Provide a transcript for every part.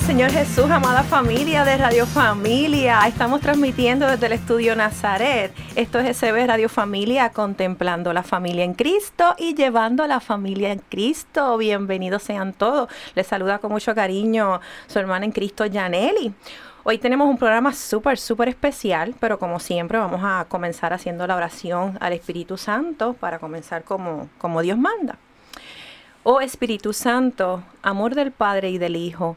Señor Jesús, amada familia de Radio Familia. Estamos transmitiendo desde el estudio Nazaret. Esto es SB Radio Familia, contemplando la familia en Cristo y llevando a la familia en Cristo. Bienvenidos sean todos. Les saluda con mucho cariño su hermana en Cristo, Janelli. Hoy tenemos un programa súper, súper especial, pero como siempre vamos a comenzar haciendo la oración al Espíritu Santo para comenzar como, como Dios manda. Oh Espíritu Santo, amor del Padre y del Hijo,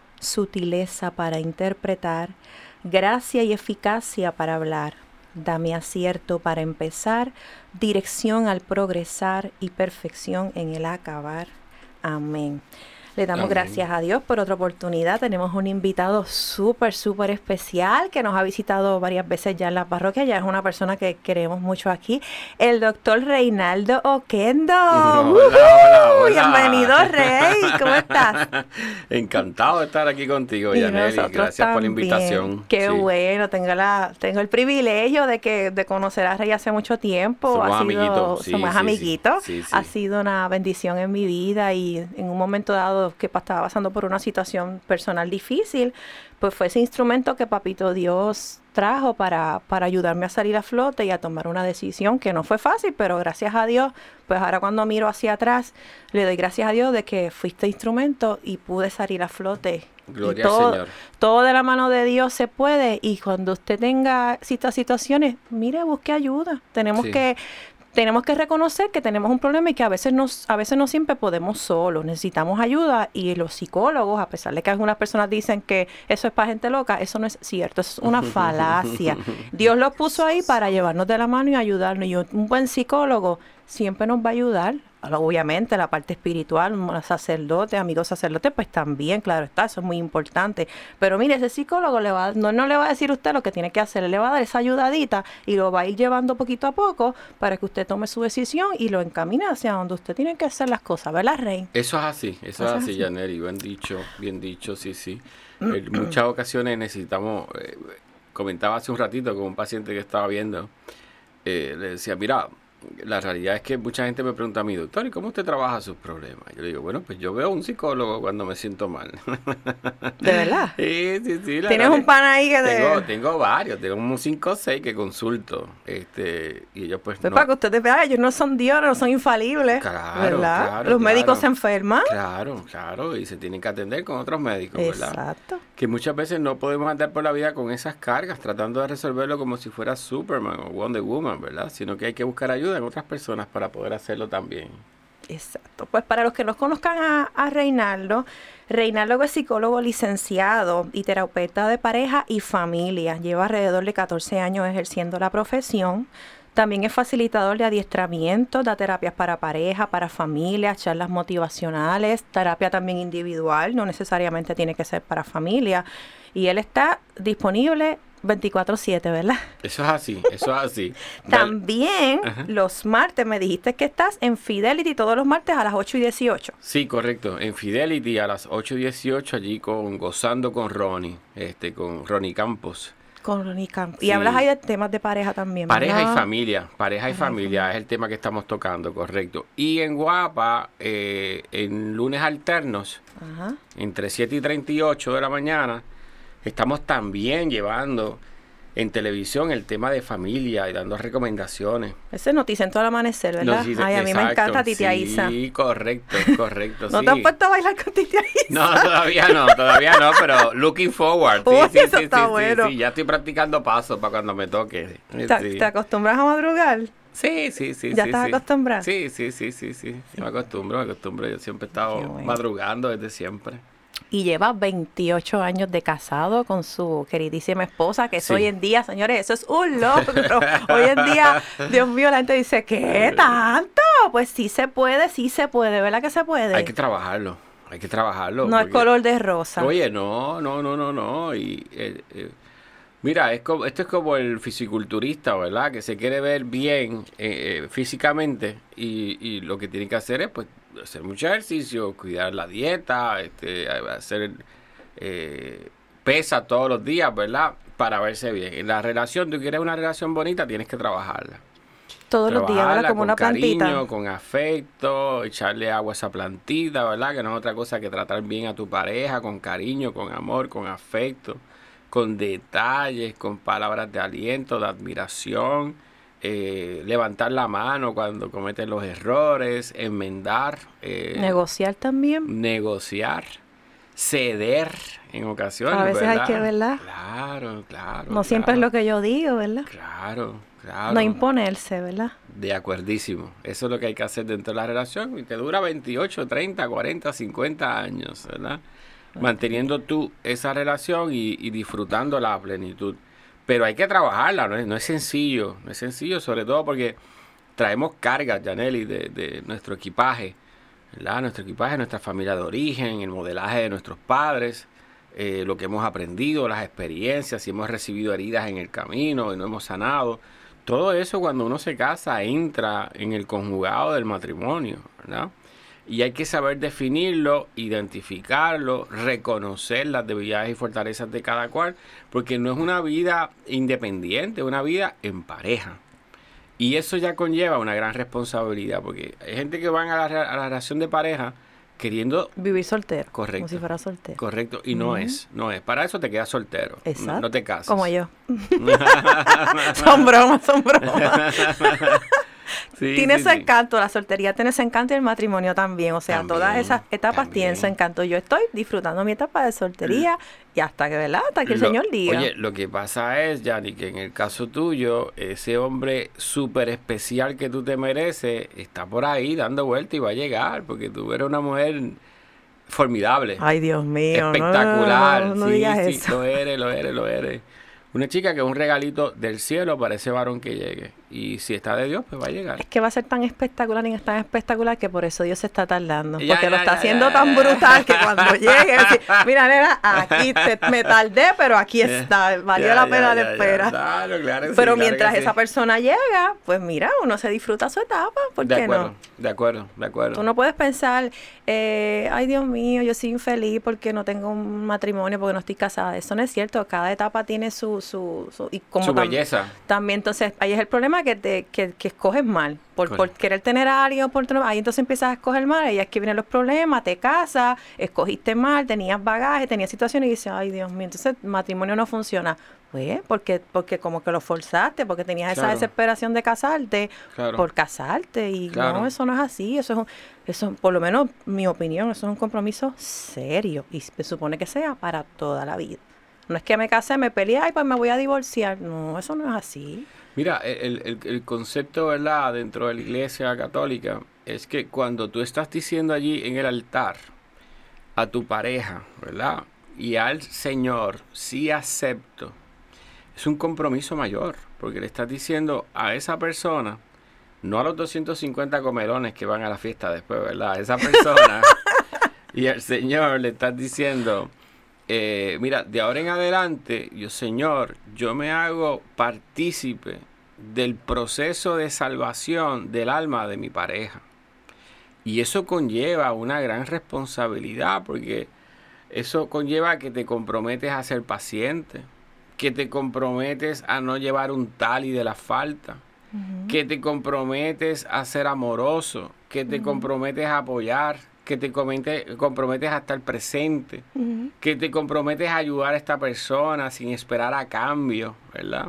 sutileza para interpretar, gracia y eficacia para hablar. Dame acierto para empezar, dirección al progresar y perfección en el acabar. Amén. Le damos gracias a Dios por otra oportunidad. Tenemos un invitado súper, súper especial que nos ha visitado varias veces ya en la parroquia. Ya es una persona que queremos mucho aquí. El doctor Reinaldo Oquendo. Bienvenido, Rey. ¿Cómo estás? Encantado de estar aquí contigo, Yaneli. Gracias por la invitación. Qué bueno. Tengo, la, tengo el privilegio de que de conocer a Rey hace mucho tiempo. Somos amiguitos. somos amiguitos. Ha sido una bendición en mi vida y en un momento dado que estaba pasando por una situación personal difícil, pues fue ese instrumento que Papito Dios trajo para, para ayudarme a salir a flote y a tomar una decisión que no fue fácil, pero gracias a Dios, pues ahora cuando miro hacia atrás, le doy gracias a Dios de que fuiste instrumento y pude salir a flote. Gloria todo, al Señor. Todo de la mano de Dios se puede y cuando usted tenga estas situaciones, mire, busque ayuda. Tenemos que tenemos que reconocer que tenemos un problema y que a veces, nos, a veces no siempre podemos solos, necesitamos ayuda y los psicólogos, a pesar de que algunas personas dicen que eso es para gente loca, eso no es cierto, es una falacia. Dios los puso ahí para llevarnos de la mano y ayudarnos y un buen psicólogo siempre nos va a ayudar obviamente la parte espiritual, sacerdote, amigo sacerdote, pues también, claro está, eso es muy importante. Pero mire, ese psicólogo le va, no, no le va a decir usted lo que tiene que hacer, le va a dar esa ayudadita y lo va a ir llevando poquito a poco para que usted tome su decisión y lo encamine hacia donde usted tiene que hacer las cosas, ¿verdad, Rey? Eso es así, eso, es así, Janeri, bien dicho, bien dicho, sí, sí. En muchas ocasiones necesitamos, eh, comentaba hace un ratito con un paciente que estaba viendo, eh, le decía, mira, la realidad es que mucha gente me pregunta a mí, doctor, ¿y cómo usted trabaja sus problemas? Yo le digo, bueno, pues yo veo a un psicólogo cuando me siento mal. ¿De verdad? Sí, sí, sí. ¿Tienes un pan ahí que tengo, Tengo varios, tengo como cinco o seis que consulto. Este, y ellos pues, pues Para que ustedes vean, ellos no son Dios, no son infalibles. Claro, ¿verdad? Los médicos se enferman. Claro, claro, y se tienen que atender con otros médicos, ¿verdad? Exacto. Que muchas veces no podemos andar por la vida con esas cargas, tratando de resolverlo como si fuera Superman o Wonder Woman, ¿verdad? Sino que hay que buscar ayuda en otras personas para poder hacerlo también. Exacto. Pues para los que no conozcan a, a Reinaldo, Reinaldo es psicólogo licenciado y terapeuta de pareja y familia. Lleva alrededor de 14 años ejerciendo la profesión. También es facilitador de adiestramiento, da terapias para pareja, para familia, charlas motivacionales, terapia también individual, no necesariamente tiene que ser para familia. Y él está disponible 24/7, ¿verdad? Eso es así, eso es así. También los martes me dijiste que estás en Fidelity todos los martes a las 8 y 18. Sí, correcto, en Fidelity a las 8 y 18 allí con Gozando con Ronnie, este, con Ronnie Campos. Con Ronnie Campos. Y hablas ahí de temas de pareja también. Pareja y familia, pareja y familia es el tema que estamos tocando, correcto. Y en Guapa, eh, en lunes alternos, entre 7 y 38 de la mañana, Estamos también llevando en televisión el tema de familia y dando recomendaciones. Ese es Noticia en todo el amanecer, ¿verdad? Ay, a mí me encanta Titia Isa. Sí, correcto, correcto. ¿No te has puesto a bailar con Titia Isa? No, todavía no, todavía no, pero looking forward. Sí, sí, eso está bueno. sí, ya estoy practicando pasos para cuando me toque. ¿Te, acostumbras a madrugar? Sí, sí, sí. ¿Ya estás acostumbrado? Sí, sí, sí, sí, sí. Me acostumbro, me acostumbro. Yo siempre he estado madrugando desde siempre y lleva 28 años de casado con su queridísima esposa, que es hoy en día, señores, eso es un logro. hoy en día, Dios mío, la gente dice, ¿qué tanto? Pues sí se puede, sí se puede, ¿verdad que se puede? Hay que trabajarlo. Hay que trabajarlo. No es color de rosa. Oye, no, no, no, no, no. Y, eh, eh, mira, es como, esto es como el fisiculturista, ¿verdad? Que se quiere ver bien eh, físicamente y, y, lo que tiene que hacer es pues hacer mucho ejercicio, cuidar la dieta, este, hacer pesa todos los días, ¿verdad? Para verse bien. En la relación, tú quieres una relación bonita, tienes que trabajarla todos los días, ¿verdad? Como una plantita. Cariño, con afecto, echarle agua a esa plantita, ¿verdad? Que no es otra cosa que tratar bien a tu pareja, con cariño, con amor, con afecto, con detalles, con palabras de aliento, de admiración, eh, levantar la mano cuando cometen los errores, enmendar. Eh, negociar también. Negociar, ceder en ocasiones. A veces hay que, ¿verdad? Claro, claro. No siempre es lo que yo digo, ¿verdad? Claro. No imponerse, ¿verdad? De acuerdísimo. Eso es lo que hay que hacer dentro de la relación y te dura 28, 30, 40, 50 años, ¿verdad? Manteniendo tú esa relación y, disfrutando la plenitud. Pero hay que trabajarla, no es, no es sencillo, no es sencillo, sobre todo porque traemos cargas, Janelli, de, de nuestro equipaje, ¿verdad? Nuestro equipaje, nuestra familia de origen, el modelaje de nuestros padres, eh, lo que hemos aprendido, las experiencias, si hemos recibido heridas en el camino y no hemos sanado todo eso cuando uno se casa entra en el conjugado del matrimonio, ¿verdad? Y hay que saber definirlo, identificarlo, reconocer las debilidades y fortalezas de cada cual, porque no es una vida independiente, es una vida en pareja. Y eso ya conlleva una gran responsabilidad, porque hay gente que van a la, a la relación de pareja queriendo vivir soltero. Correcto. Como si fuera soltero. Correcto. Y no es, no es. Para eso te quedas soltero. Exacto. No, te casas. Como yo. son bromas, son bromas. tiene su encanto, la soltería tiene su encanto y el matrimonio también. O sea, todas esas etapas tienen su encanto. Yo estoy disfrutando mi etapa de soltería y hasta que, ¿verdad? Hasta que el Señor diga. Oye, lo que pasa es, Yanni, que en el caso tuyo, ese hombre súper especial que tú te mereces está por ahí dando vuelta y va a llegar, porque tú eres una mujer formidable. Ay, Dios mío. Espectacular. No, sí, sí, lo eres, lo eres, lo eres. Una chica que es un regalito del cielo para ese varón que llegue. Y si está de Dios, pues va a llegar. Es que va a ser tan espectacular y es tan espectacular que por eso Dios se está tardando. porque lo está haciendo tan brutal que cuando llegue, mira, nena, aquí me tardé, pero aquí está. Valió la pena la espera. Claro, claro. Pero mientras esa persona llega, pues mira, uno se disfruta su etapa. ¿Por de qué acuerdo, no? De acuerdo, de acuerdo. Tú no puedes pensar, eh, ay Dios mío, yo soy infeliz porque no tengo un matrimonio, porque no estoy casada. Eso no es cierto. Cada etapa tiene su. Su, su, y como su belleza. También, entonces, ahí es el problema que, te, que, que escoges mal. Por, por, querer tener a alguien, por, ahí entonces empiezas a escoger mal, y es que vienen los problemas, te casas, escogiste mal, tenías bagaje, tenías situaciones y dices, ay Dios mío, entonces matrimonio no funciona. Pues, porque, porque como que lo forzaste, porque tenías esa desesperación de casarte por casarte, y no, eso no es así, eso es un, eso, por lo menos mi opinión, eso es un compromiso serio, y se supone que sea para toda la vida. No es que me casé, me peleé, y pues me voy a divorciar. No, eso no es así. Mira, el, el, concepto, ¿verdad?, dentro de la iglesia católica es que cuando tú estás diciendo allí en el altar a tu pareja, ¿verdad? Y al Señor, sí acepto, es un compromiso mayor, porque le estás diciendo a esa persona, no a los 250 comelones que van a la fiesta después, ¿verdad? A esa persona y al Señor le estás diciendo, eh, mira, de ahora en adelante, yo Señor, yo me hago partícipe del proceso de salvación del alma de mi pareja. Y eso conlleva una gran responsabilidad porque eso conlleva que te comprometes a ser paciente, que te comprometes a no llevar un tal y de la falta, que te comprometes a ser amoroso, que te comprometes a apoyar, que te comprometes a estar presente, que te comprometes a ayudar a esta persona sin esperar a cambio, ¿verdad?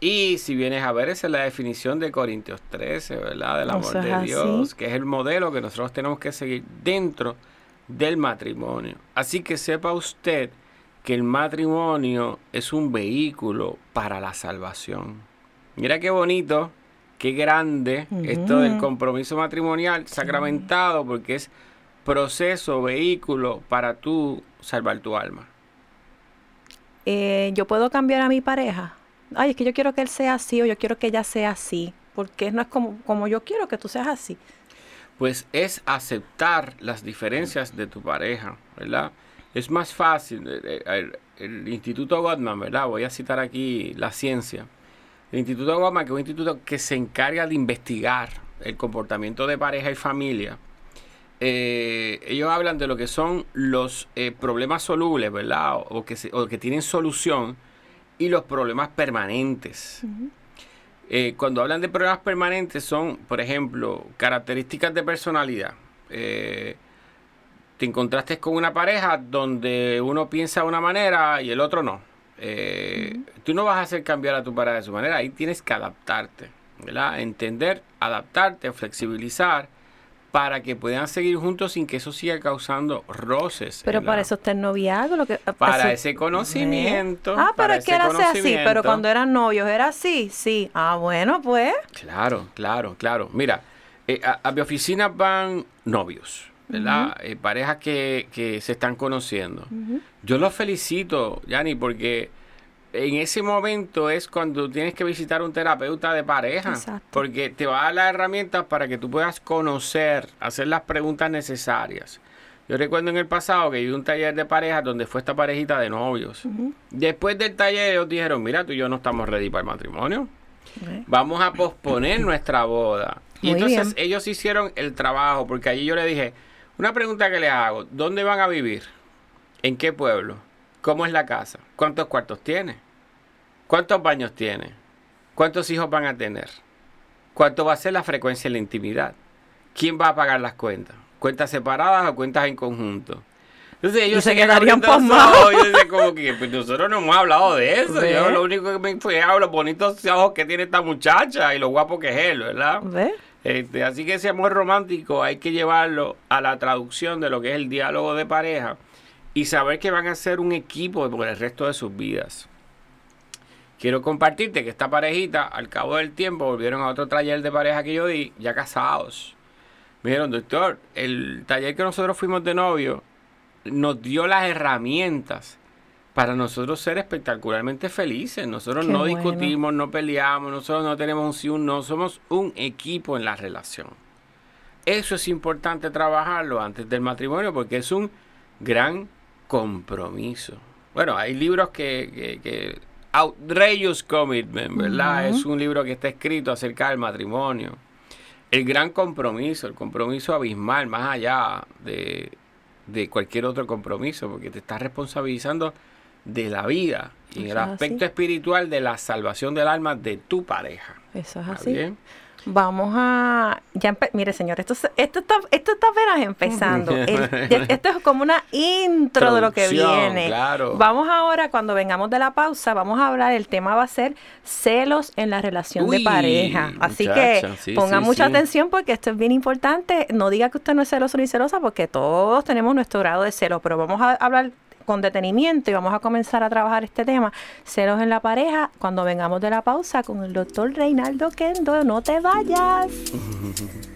Y si vienes a ver, esa es la definición de Corintios 13, ¿verdad? Del amor de Dios, que es el modelo que nosotros tenemos que seguir dentro del matrimonio. Así que sepa usted que el matrimonio es un vehículo para la salvación. Mira qué bonito, qué grande esto del compromiso matrimonial sacramentado, porque es proceso, vehículo para tú salvar tu alma? Eh, yo puedo cambiar a mi pareja. Ay, es que yo quiero que él sea así o yo quiero que ella sea así, porque no es como, como yo quiero que tú seas así. pues es aceptar las diferencias de tu pareja, ¿verdad? Es más fácil, eh, eh, el, Instituto Gottman, ¿verdad? Voy a citar aquí la ciencia. El Instituto Gottman, que es un instituto que se encarga de investigar el comportamiento de pareja y familia, eh, ellos hablan de lo que son los problemas solubles, ¿verdad? O, que o que tienen solución y los problemas permanentes. Eh, cuando hablan de problemas permanentes son, por ejemplo, características de personalidad. Eh, te encontraste con una pareja donde uno piensa de una manera y el otro no. Eh, tú no vas a hacer cambiar a tu pareja de su manera, ahí tienes que adaptarte, ¿verdad? Entender, adaptarte, flexibilizar para que puedan seguir juntos sin que eso siga causando roces. Pero para eso está el noviazgo. Lo que, para ese conocimiento. Ah, pero es que era así, pero cuando eran novios era así, sí. Ah, bueno, pues. Claro, claro, claro. Mira, eh, a, mi oficina van novios, ¿verdad? Eh, parejas que, que, se están conociendo. Yo los felicito, Yani, porque en ese momento es cuando tienes que visitar un terapeuta de pareja. Porque te va a dar las herramientas para que tú puedas conocer, hacer las preguntas necesarias. Yo recuerdo en el pasado que iba un taller de pareja donde fue esta parejita de novios. Después del taller ellos dijeron, mira, tú y yo no estamos ready para el matrimonio. Vamos a posponer nuestra boda. y entonces ellos hicieron el trabajo, porque allí yo le dije, una pregunta que le hago, ¿dónde van a vivir? ¿En qué pueblo? ¿Cómo es la casa? ¿Cuántos cuartos tiene? ¿Cuántos baños tiene? ¿Cuántos hijos van a tener? ¿Cuánto va a ser la frecuencia de la intimidad? ¿Quién va a pagar las cuentas? ¿Cuentas separadas o cuentas en conjunto? Entonces ellos se, quedarían pasmados. Yo decía como que pues, nosotros no hemos hablado de eso. Yo lo único que me fue a los bonitos ojos que tiene esta muchacha y lo guapo que es él, ¿verdad? Este, así que ese amor romántico hay que llevarlo a la traducción de lo que es el diálogo de pareja y saber que van a ser un equipo por el resto de sus vidas. Quiero compartirte que esta parejita, al cabo del tiempo, volvieron a otro taller de pareja que yo di, ya casados. Me dijeron, doctor, el taller que nosotros fuimos de novio nos dio las herramientas para nosotros ser espectacularmente felices. Nosotros no discutimos, no peleamos, nosotros no tenemos un sí, un no, somos un equipo en la relación. Eso es importante trabajarlo antes del matrimonio porque es un gran compromiso. Bueno, hay libros que, que Outrageous Commitment, ¿verdad? Es un libro que está escrito acerca del matrimonio. El gran compromiso, el compromiso abismal, más allá de, cualquier otro compromiso, porque te estás responsabilizando de la vida y en el aspecto espiritual de la salvación del alma de tu pareja. Eso es así. Vamos a. Ya mire, señor, esto, esto, está, esto está apenas empezando. esto es como una intro de lo que viene. Vamos ahora, cuando vengamos de la pausa, vamos a hablar. El tema va a ser celos en la relación de pareja. Así que ponga mucha atención porque esto es bien importante. No diga que usted no es celoso ni celosa porque todos tenemos nuestro grado de celo, pero vamos a hablar con detenimiento y vamos a comenzar a trabajar este tema, celos en la pareja, cuando vengamos de la pausa con el doctor Reinaldo Kendo. No te vayas.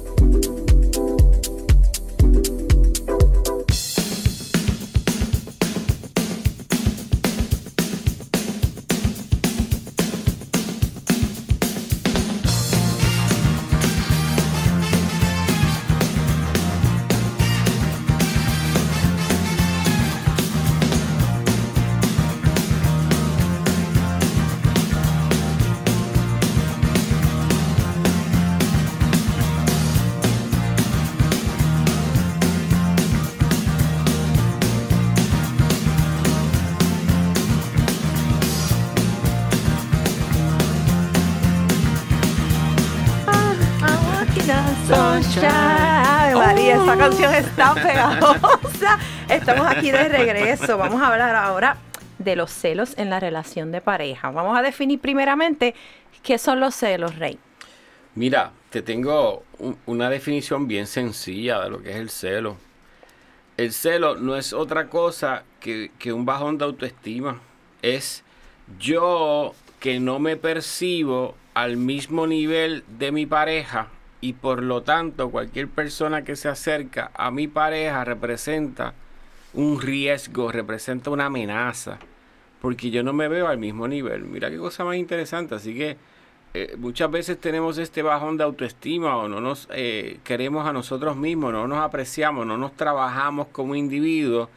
Canción está pegajosa. Estamos aquí de regreso. Vamos a hablar ahora de los celos en la relación de pareja. Vamos a definir primeramente qué son los celos, Rey. Mira, te tengo una definición bien sencilla de lo que es el celo. El celo no es otra cosa que, que un bajón de autoestima. Es yo que no me percibo al mismo nivel de mi pareja y por lo tanto cualquier persona que se acerca a mi pareja representa un riesgo, representa una amenaza, porque yo no me veo al mismo nivel. Mira qué cosa más interesante, así que eh, muchas veces tenemos este bajón de autoestima o no nos eh, queremos a nosotros mismos, no nos apreciamos, no nos trabajamos como individuos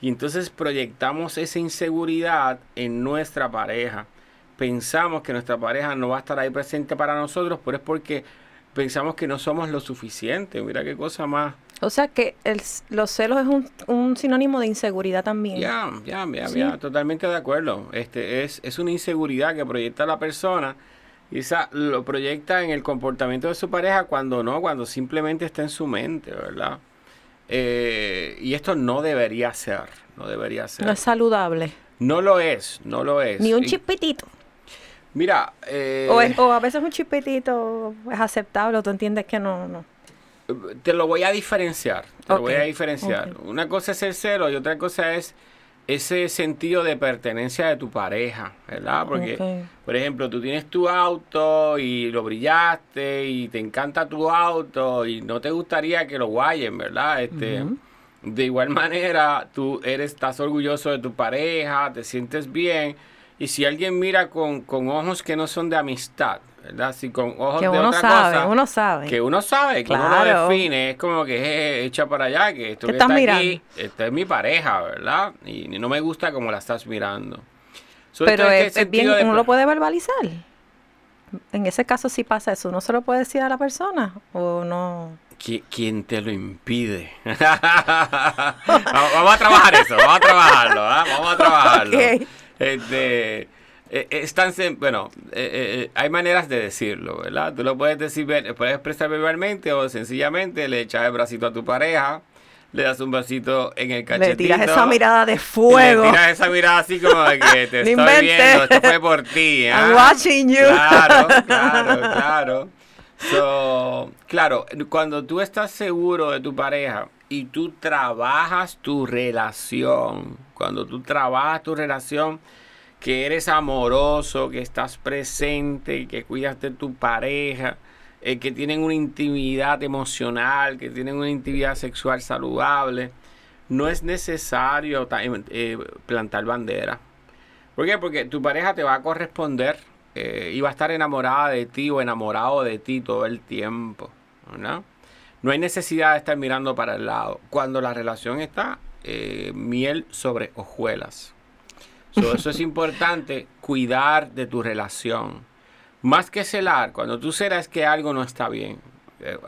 y entonces proyectamos esa inseguridad en nuestra pareja. Pensamos que nuestra pareja no va a estar ahí presente para nosotros, pero es porque pensamos que no somos lo suficiente. Mira qué cosa más. O sea que el, los celos es un, un, sinónimo de inseguridad también. Ya, ya, ya, ya, totalmente de acuerdo. Este es, es una inseguridad que proyecta la persona y esa lo proyecta en el comportamiento de su pareja cuando no, cuando simplemente está en su mente, ¿verdad? Eh, y esto no debería ser, no debería ser. No es saludable. No lo es, no lo es. Ni un chispitito. Mira, eh, o, a veces un chispitito es aceptable, o tú entiendes que no, no. Te lo voy a diferenciar, te lo voy a diferenciar. Una cosa es el celo y otra cosa es ese sentido de pertenencia de tu pareja, ¿verdad? Porque, por ejemplo, tú tienes tu auto y lo brillaste y te encanta tu auto y no te gustaría que lo guayen, ¿verdad? Este, De igual manera, tú eres, estás orgulloso de tu pareja, te sientes bien y si alguien mira con, con ojos que no son de amistad, ¿verdad? Así con ojos que de uno otra sabe, cosa, uno sabe. Que uno sabe, que uno lo define. Es como que echa para allá, que esto que está mirando? aquí, esta es mi pareja, ¿verdad? Y, no me gusta como la estás mirando. Pero es, bien, uno lo puede verbalizar. En ese caso sí pasa eso. ¿Uno se lo puede decir a la persona o no? ¿Quién te lo impide? vamos a trabajar eso, vamos a trabajarlo, ¿ah? vamos a trabajarlo. Este, eh, están, bueno, eh, eh, hay maneras de decirlo, ¿verdad? Tú lo puedes decir, puedes expresar verbalmente o sencillamente le echas el bracito a tu pareja, le das un vasito en el cachetito. Le tiras esa mirada de fuego. Le tiras esa mirada así como de que te estoy viendo, esto fue por ti. I'm ¿ah? watching you. Claro, claro, claro. So, claro, cuando tú estás seguro de tu pareja y tú trabajas tu relación, cuando tú trabajas tu relación, que eres amoroso, que estás presente, que cuidas de tu pareja, eh, que tienen una intimidad emocional, que tienen una intimidad sexual saludable, no es necesario eh, plantar bandera. ¿Por qué? Porque tu pareja te va a corresponder eh, y va a estar enamorada de ti o enamorado de ti todo el tiempo. ¿no? No hay necesidad de estar mirando para el lado. Cuando la relación está miel sobre hojuelas eso es importante, cuidar de tu relación. Más que celar, cuando tú celas que algo no está bien, eh,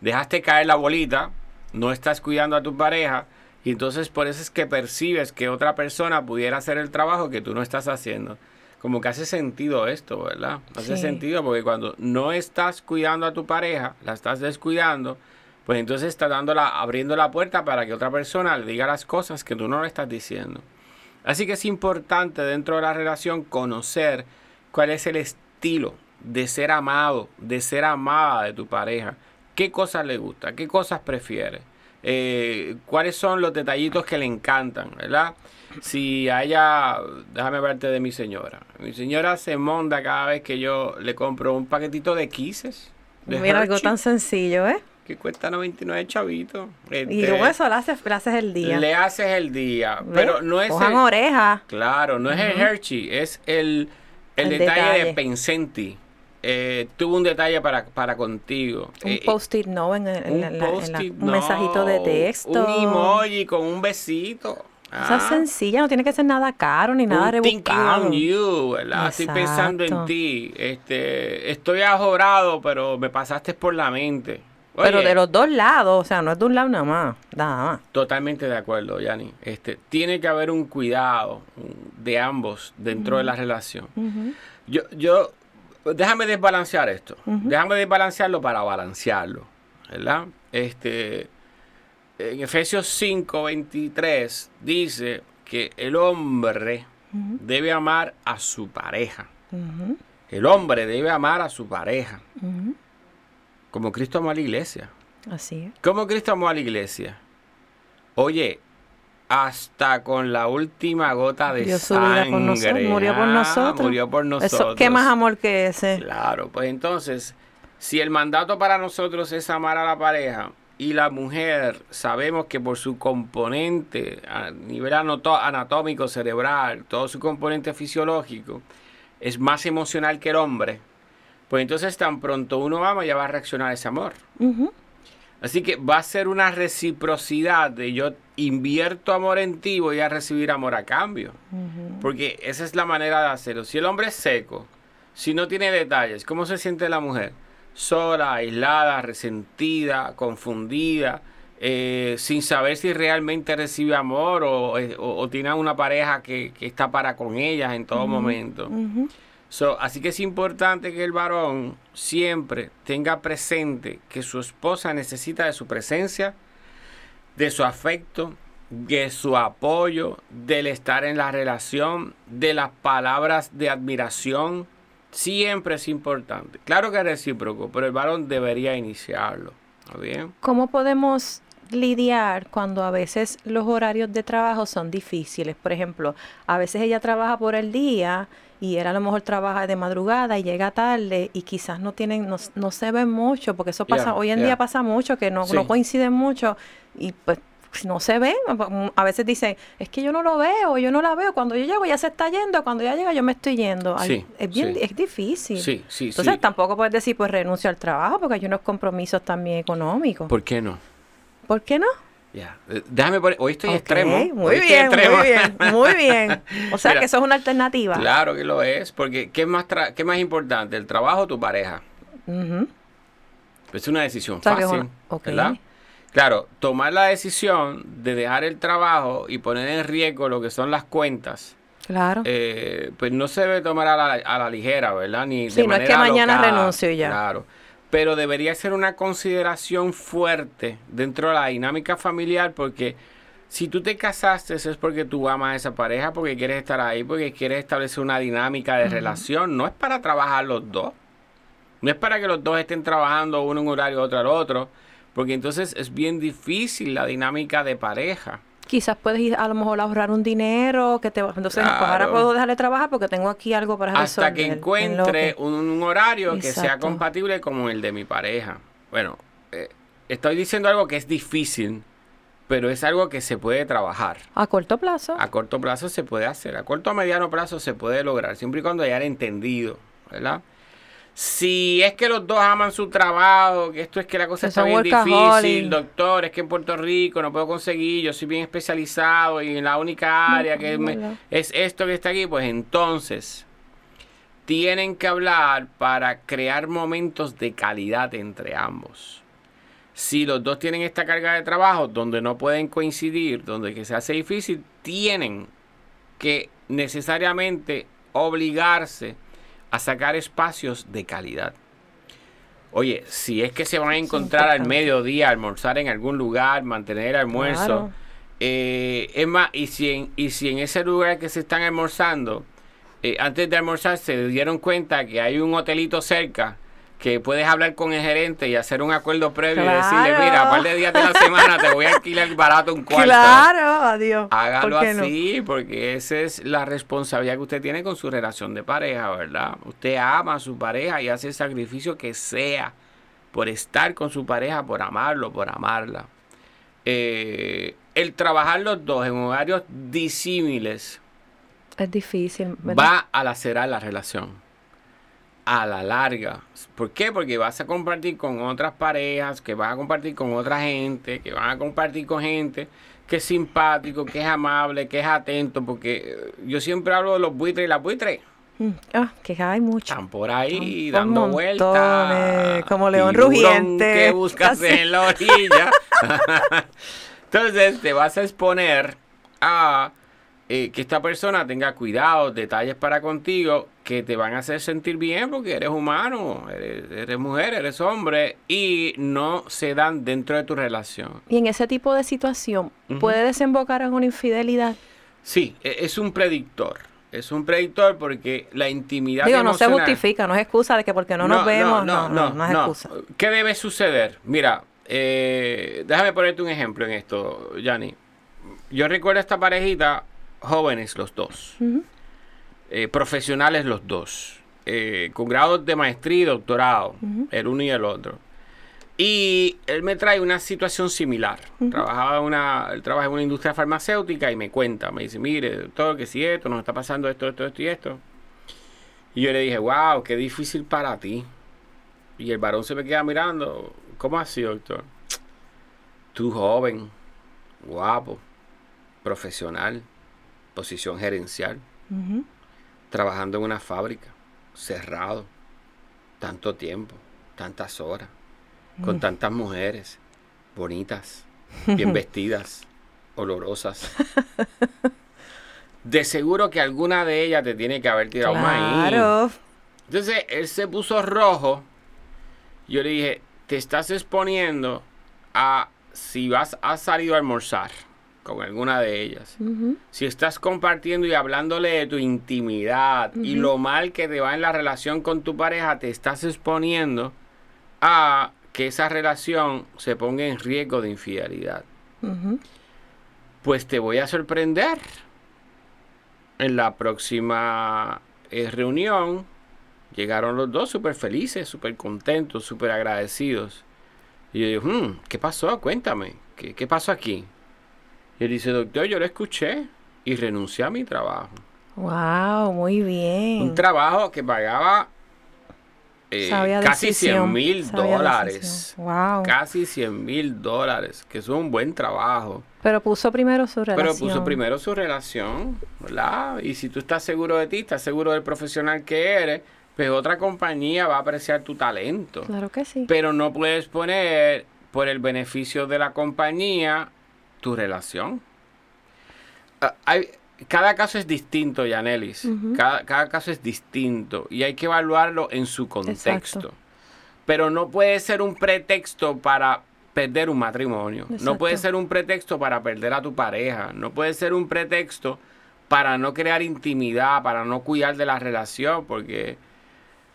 dejaste caer la bolita, no estás cuidando a tu pareja, y entonces por eso es que percibes que otra persona pudiera hacer el trabajo que tú no estás haciendo. Como que hace sentido esto, ¿verdad? Hace sentido porque cuando no estás cuidando a tu pareja, la estás descuidando, pues entonces estás abriendo la puerta para que otra persona le diga las cosas que tú no le estás diciendo. Así que es importante dentro de la relación conocer cuál es el estilo de ser amado, de ser amada de tu pareja. ¿Qué cosas le gusta? ¿Qué cosas prefiere? Eh, ¿Cuáles son los detallitos que le encantan? ¿Verdad? Si haya, déjame verte de mi señora. Mi señora se monta cada vez que yo le compro un paquetito de quises. Mira, algo tan sencillo, ¿eh? que cuesta 99 chavitos. y este, luego eso le haces, le haces el día. Le haces el día. Pero no es. Cojan oreja. Claro, no es el Hershey, es el, el, detalle, de Pensenti. Eh, tuvo un detalle para, para contigo. Un eh, post-it no en, un, mensajito de texto. Un emoji con un besito. Esa es ah. sencilla, no tiene que ser nada caro ni nada rebuscado. on you, ¿verdad? Estoy pensando en ti. Este, estoy ajorado, pero me pasaste por la mente. Pero de los dos lados, o sea, no es de un lado nada más, nada más. Totalmente de acuerdo, Yanni. Este, tiene que haber un cuidado de ambos dentro de la relación. Yo, yo, déjame desbalancear esto. Déjame desbalancearlo para balancearlo, ¿verdad? Este, en Efesios 5, 23 dice que el hombre debe amar a su pareja. El hombre debe amar a su pareja. Como Cristo amó a la iglesia. Así es. Como Cristo amó a la iglesia. Oye, hasta con la última gota de Dio su sangre. por nosotros, murió por Ah, nosotros. Murió por nosotros. Eso, ¿Qué más amor que ese? Claro, pues entonces, si el mandato para nosotros es amar a la pareja y la mujer sabemos que por su componente a nivel anatómico, cerebral, todo su componente fisiológico es más emocional que el hombre, pues entonces tan pronto uno ama ya va a reaccionar a ese amor. Así que va a ser una reciprocidad de yo invierto amor en ti, voy a recibir amor a cambio. Porque esa es la manera de hacerlo. Si el hombre es seco, si no tiene detalles, ¿cómo se siente la mujer? Sola, aislada, resentida, confundida, eh, sin saber si realmente recibe amor o, eh, o- o tiene una pareja que, que está para con ellas en todo momento. So, así que es importante que el varón siempre tenga presente que su esposa necesita de su presencia, de su afecto, de su apoyo, del estar en la relación, de las palabras de admiración. Siempre es importante. Claro que es recíproco, pero el varón debería iniciarlo. ¿Está bien? ¿Cómo podemos lidiar cuando a veces los horarios de trabajo son difíciles? Por ejemplo, a veces ella trabaja por el día y él a lo mejor trabaja de madrugada y llega tarde y quizás no tienen, no, no se ven mucho, porque eso pasa, Yeah, hoy en yeah. día pasa mucho, que no, Sí. no coinciden mucho y pues no se ven. A veces dicen, es que yo no lo veo, yo no la veo. Cuando yo llego ya se está yendo, cuando ella llega yo me estoy yendo. Ay, Sí, es bien, sí. es difícil. Sí, sí, Entonces sí. tampoco puedes decir, pues renuncio al trabajo, porque hay unos compromisos también económicos. ¿Por qué no? ¿Por qué no? Ya. Eh, Déjame poner. Hoy estoy extremo. Muy hoy bien, extremo. muy bien, muy bien. O sea Mira, que eso es una alternativa. Claro que lo es, porque ¿qué es más, tra- qué más importante, el trabajo o tu pareja? Es una decisión O sea, fácil, una- ok. ¿verdad? Claro, tomar la decisión de dejar el trabajo y poner en riesgo lo que son las cuentas, Claro. eh, pues no se debe tomar a la, a la ligera, ¿verdad? Ni Sí, de no es que mañana renuncio ya. Claro, pero debería ser una consideración fuerte dentro de la dinámica familiar porque si tú te casaste es porque tú amas a esa pareja, porque quieres estar ahí, porque quieres establecer una dinámica de relación, no es para trabajar los dos. No es para que los dos estén trabajando uno en un horario, otro al otro, porque entonces es bien difícil la dinámica de pareja. Quizás puedes ir a lo mejor a ahorrar un dinero, que te entonces pues ahora puedo dejarle trabajar porque tengo aquí algo para resolver. Hasta que en encuentre que- un, un horario que sea compatible como el de mi pareja. Bueno, eh, estoy diciendo algo que es difícil, pero es algo que se puede trabajar. a corto plazo. A corto plazo se puede hacer, a corto o mediano plazo se puede lograr, siempre y cuando hayan entendido, ¿verdad? Si es que los dos aman su trabajo, que esto es que la cosa Que está bien difícil, doctor, es que en Puerto Rico no puedo conseguir, yo soy bien especializado y en la única área que me- es esto que está aquí, pues entonces tienen que hablar para crear momentos de calidad entre ambos. Si los dos tienen esta carga de trabajo donde no pueden coincidir, donde que se hace difícil, tienen que necesariamente obligarse a sacar espacios de calidad. Oye, si es que se van a encontrar al mediodía, almorzar en algún lugar, mantener el almuerzo, Claro. eh, es más, y si, en, y si en ese lugar que se están almorzando, eh, antes de almorzar se dieron cuenta que hay un hotelito cerca que puedes hablar con el gerente y hacer un acuerdo previo y decirle, mira, a par de días de la semana te voy a alquilar barato un cuarto. Claro, adiós. Hágalo ¿Por qué no? así, porque esa es la responsabilidad que usted tiene con su relación de pareja, ¿verdad? Usted ama a su pareja y hace el sacrificio que sea por estar con su pareja, por amarlo, por amarla. Eh, el trabajar los dos en horarios disímiles Es difícil, ¿verdad? va a lacerar la relación. A la larga. ¿Por qué? Porque vas a compartir con otras parejas, que vas a compartir con otra gente, que van a compartir con gente que es simpático, que es amable, que es atento, porque eh, yo siempre hablo de los buitres y las buitres. Mm, Ah, que hay mucho. Están por ahí dando vueltas. como león rugiente, que buscas casi. en la orilla. Entonces te vas a exponer a eh, que esta persona tenga cuidado, detalles para contigo que te van a hacer sentir bien porque eres humano, eres, eres mujer, eres hombre y no se dan dentro de tu relación. Y en ese tipo de situación. ¿puede desembocar en una infidelidad? Sí, e, es un predictor. Es un predictor porque la intimidad Digo, no se justifica, no es excusa de que porque no, nos vemos, no, no, no, es excusa. ¿Qué debe suceder? Mira, eh, déjame ponerte un ejemplo en esto, Yanni. Yo recuerdo a esta parejita, jóvenes los dos, eh, profesionales los dos, eh, con grados de maestría y doctorado, el uno y el otro. Y él me trae una situación similar. Trabajaba una, él trabaja en una industria farmacéutica y me cuenta, me dice, mire, doctor, que si esto, nos está pasando esto, esto, esto y esto. Y yo le dije, wow, qué difícil para ti. Y el varón se me queda mirando, ¿cómo así, doctor? Tú joven, guapo, profesional, posición gerencial, trabajando en una fábrica, cerrado, tanto tiempo, tantas horas con tantas mujeres bonitas, bien vestidas, olorosas. De seguro que alguna de ellas te tiene que haber tirado claro. Entonces él se puso rojo. Yo le dije, te estás exponiendo a si vas a salir a almorzar con alguna de ellas. Si estás compartiendo y hablándole de tu intimidad y lo mal que te va en la relación con tu pareja, te estás exponiendo a que esa relación se ponga en riesgo de infidelidad. Pues te voy a sorprender. En la próxima eh, reunión llegaron los dos súper felices, súper contentos, súper agradecidos. Y yo digo, hmm, ¿qué pasó? Cuéntame, ¿qué, ¿qué pasó aquí? Y él dice, doctor, yo lo escuché y renuncié a mi trabajo. Wow, muy bien. Un trabajo que pagaba eh, casi 100 mil dólares. Wow. Casi 100 mil dólares, que es un buen trabajo. Pero puso primero su relación. Pero puso primero su relación, ¿verdad? Y si tú estás seguro de ti, estás seguro del profesional que eres, pues otra compañía va a apreciar tu talento. Claro que sí. Pero no puedes poner por el beneficio de la compañía tu relación. Ah, hay, cada caso es distinto, Yanelis. cada, caso es distinto y hay que evaluarlo en su contexto. Pero no puede ser un pretexto para perder un matrimonio. No puede ser un pretexto para perder a tu pareja. No puede ser un pretexto para no crear intimidad, para no cuidar de la relación, porque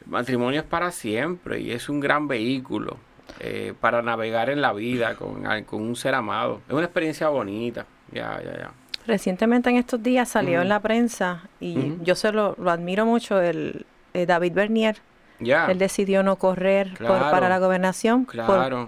el matrimonio es para siempre y es un gran vehículo eh, para navegar en la vida con, con un ser amado. Es una experiencia bonita. Ya, ya, ya. Recientemente en estos días salió en la prensa y yo se lo, admiro mucho, el, eh, David Bernier. Él decidió no correr para la gobernación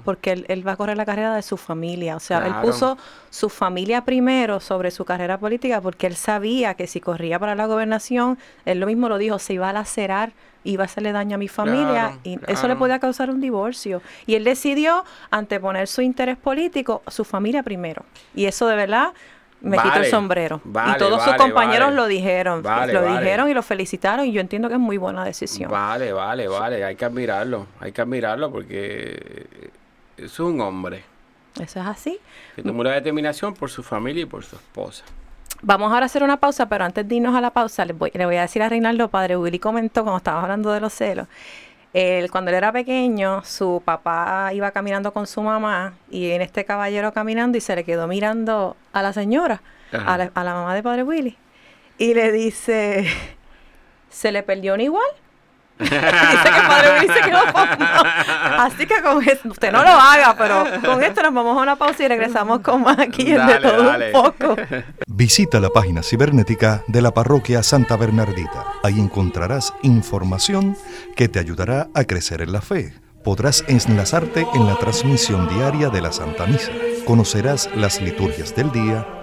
porque él, va a correr la carrera de su familia. O sea, él puso su familia primero sobre su carrera política porque él sabía que si corría para la gobernación, él lo mismo lo dijo, se iba a lacerar iba a hacerle daño a mi familia y eso le podía causar un divorcio. Y él decidió anteponer su interés político, su familia primero. Y eso de verdad me quito el sombrero. y todos sus compañeros lo dijeron. lo dijeron y lo felicitaron y yo entiendo que es muy buena decisión. Vale, vale, vale. Hay que admirarlo. Hay que admirarlo porque es un hombre. Eso es así. Que tomó la determinación por su familia y por su esposa. Vamos ahora a hacer una pausa, pero antes de irnos a la pausa, le voy, le voy a decir a Reinaldo, padre Willy comentó cuando estaba hablando de los celos, él, cuando él era pequeño, su papá iba caminando con su mamá y en este caballero caminando y se le quedó mirando a la señora, a la, a la, mamá de padre Willy. Y le dice, ¿se le perdió un igual? Dice que padre Willy se quedó Así que con esto, usted no lo haga, pero con esto nos vamos a una pausa y regresamos con más aquí en de todo un poco. Visita la página cibernética de la parroquia Santa Bernardita. Ahí encontrarás información que te ayudará a crecer en la fe. Podrás enlazarte en la transmisión diaria de la Santa Misa. Conocerás las liturgias del día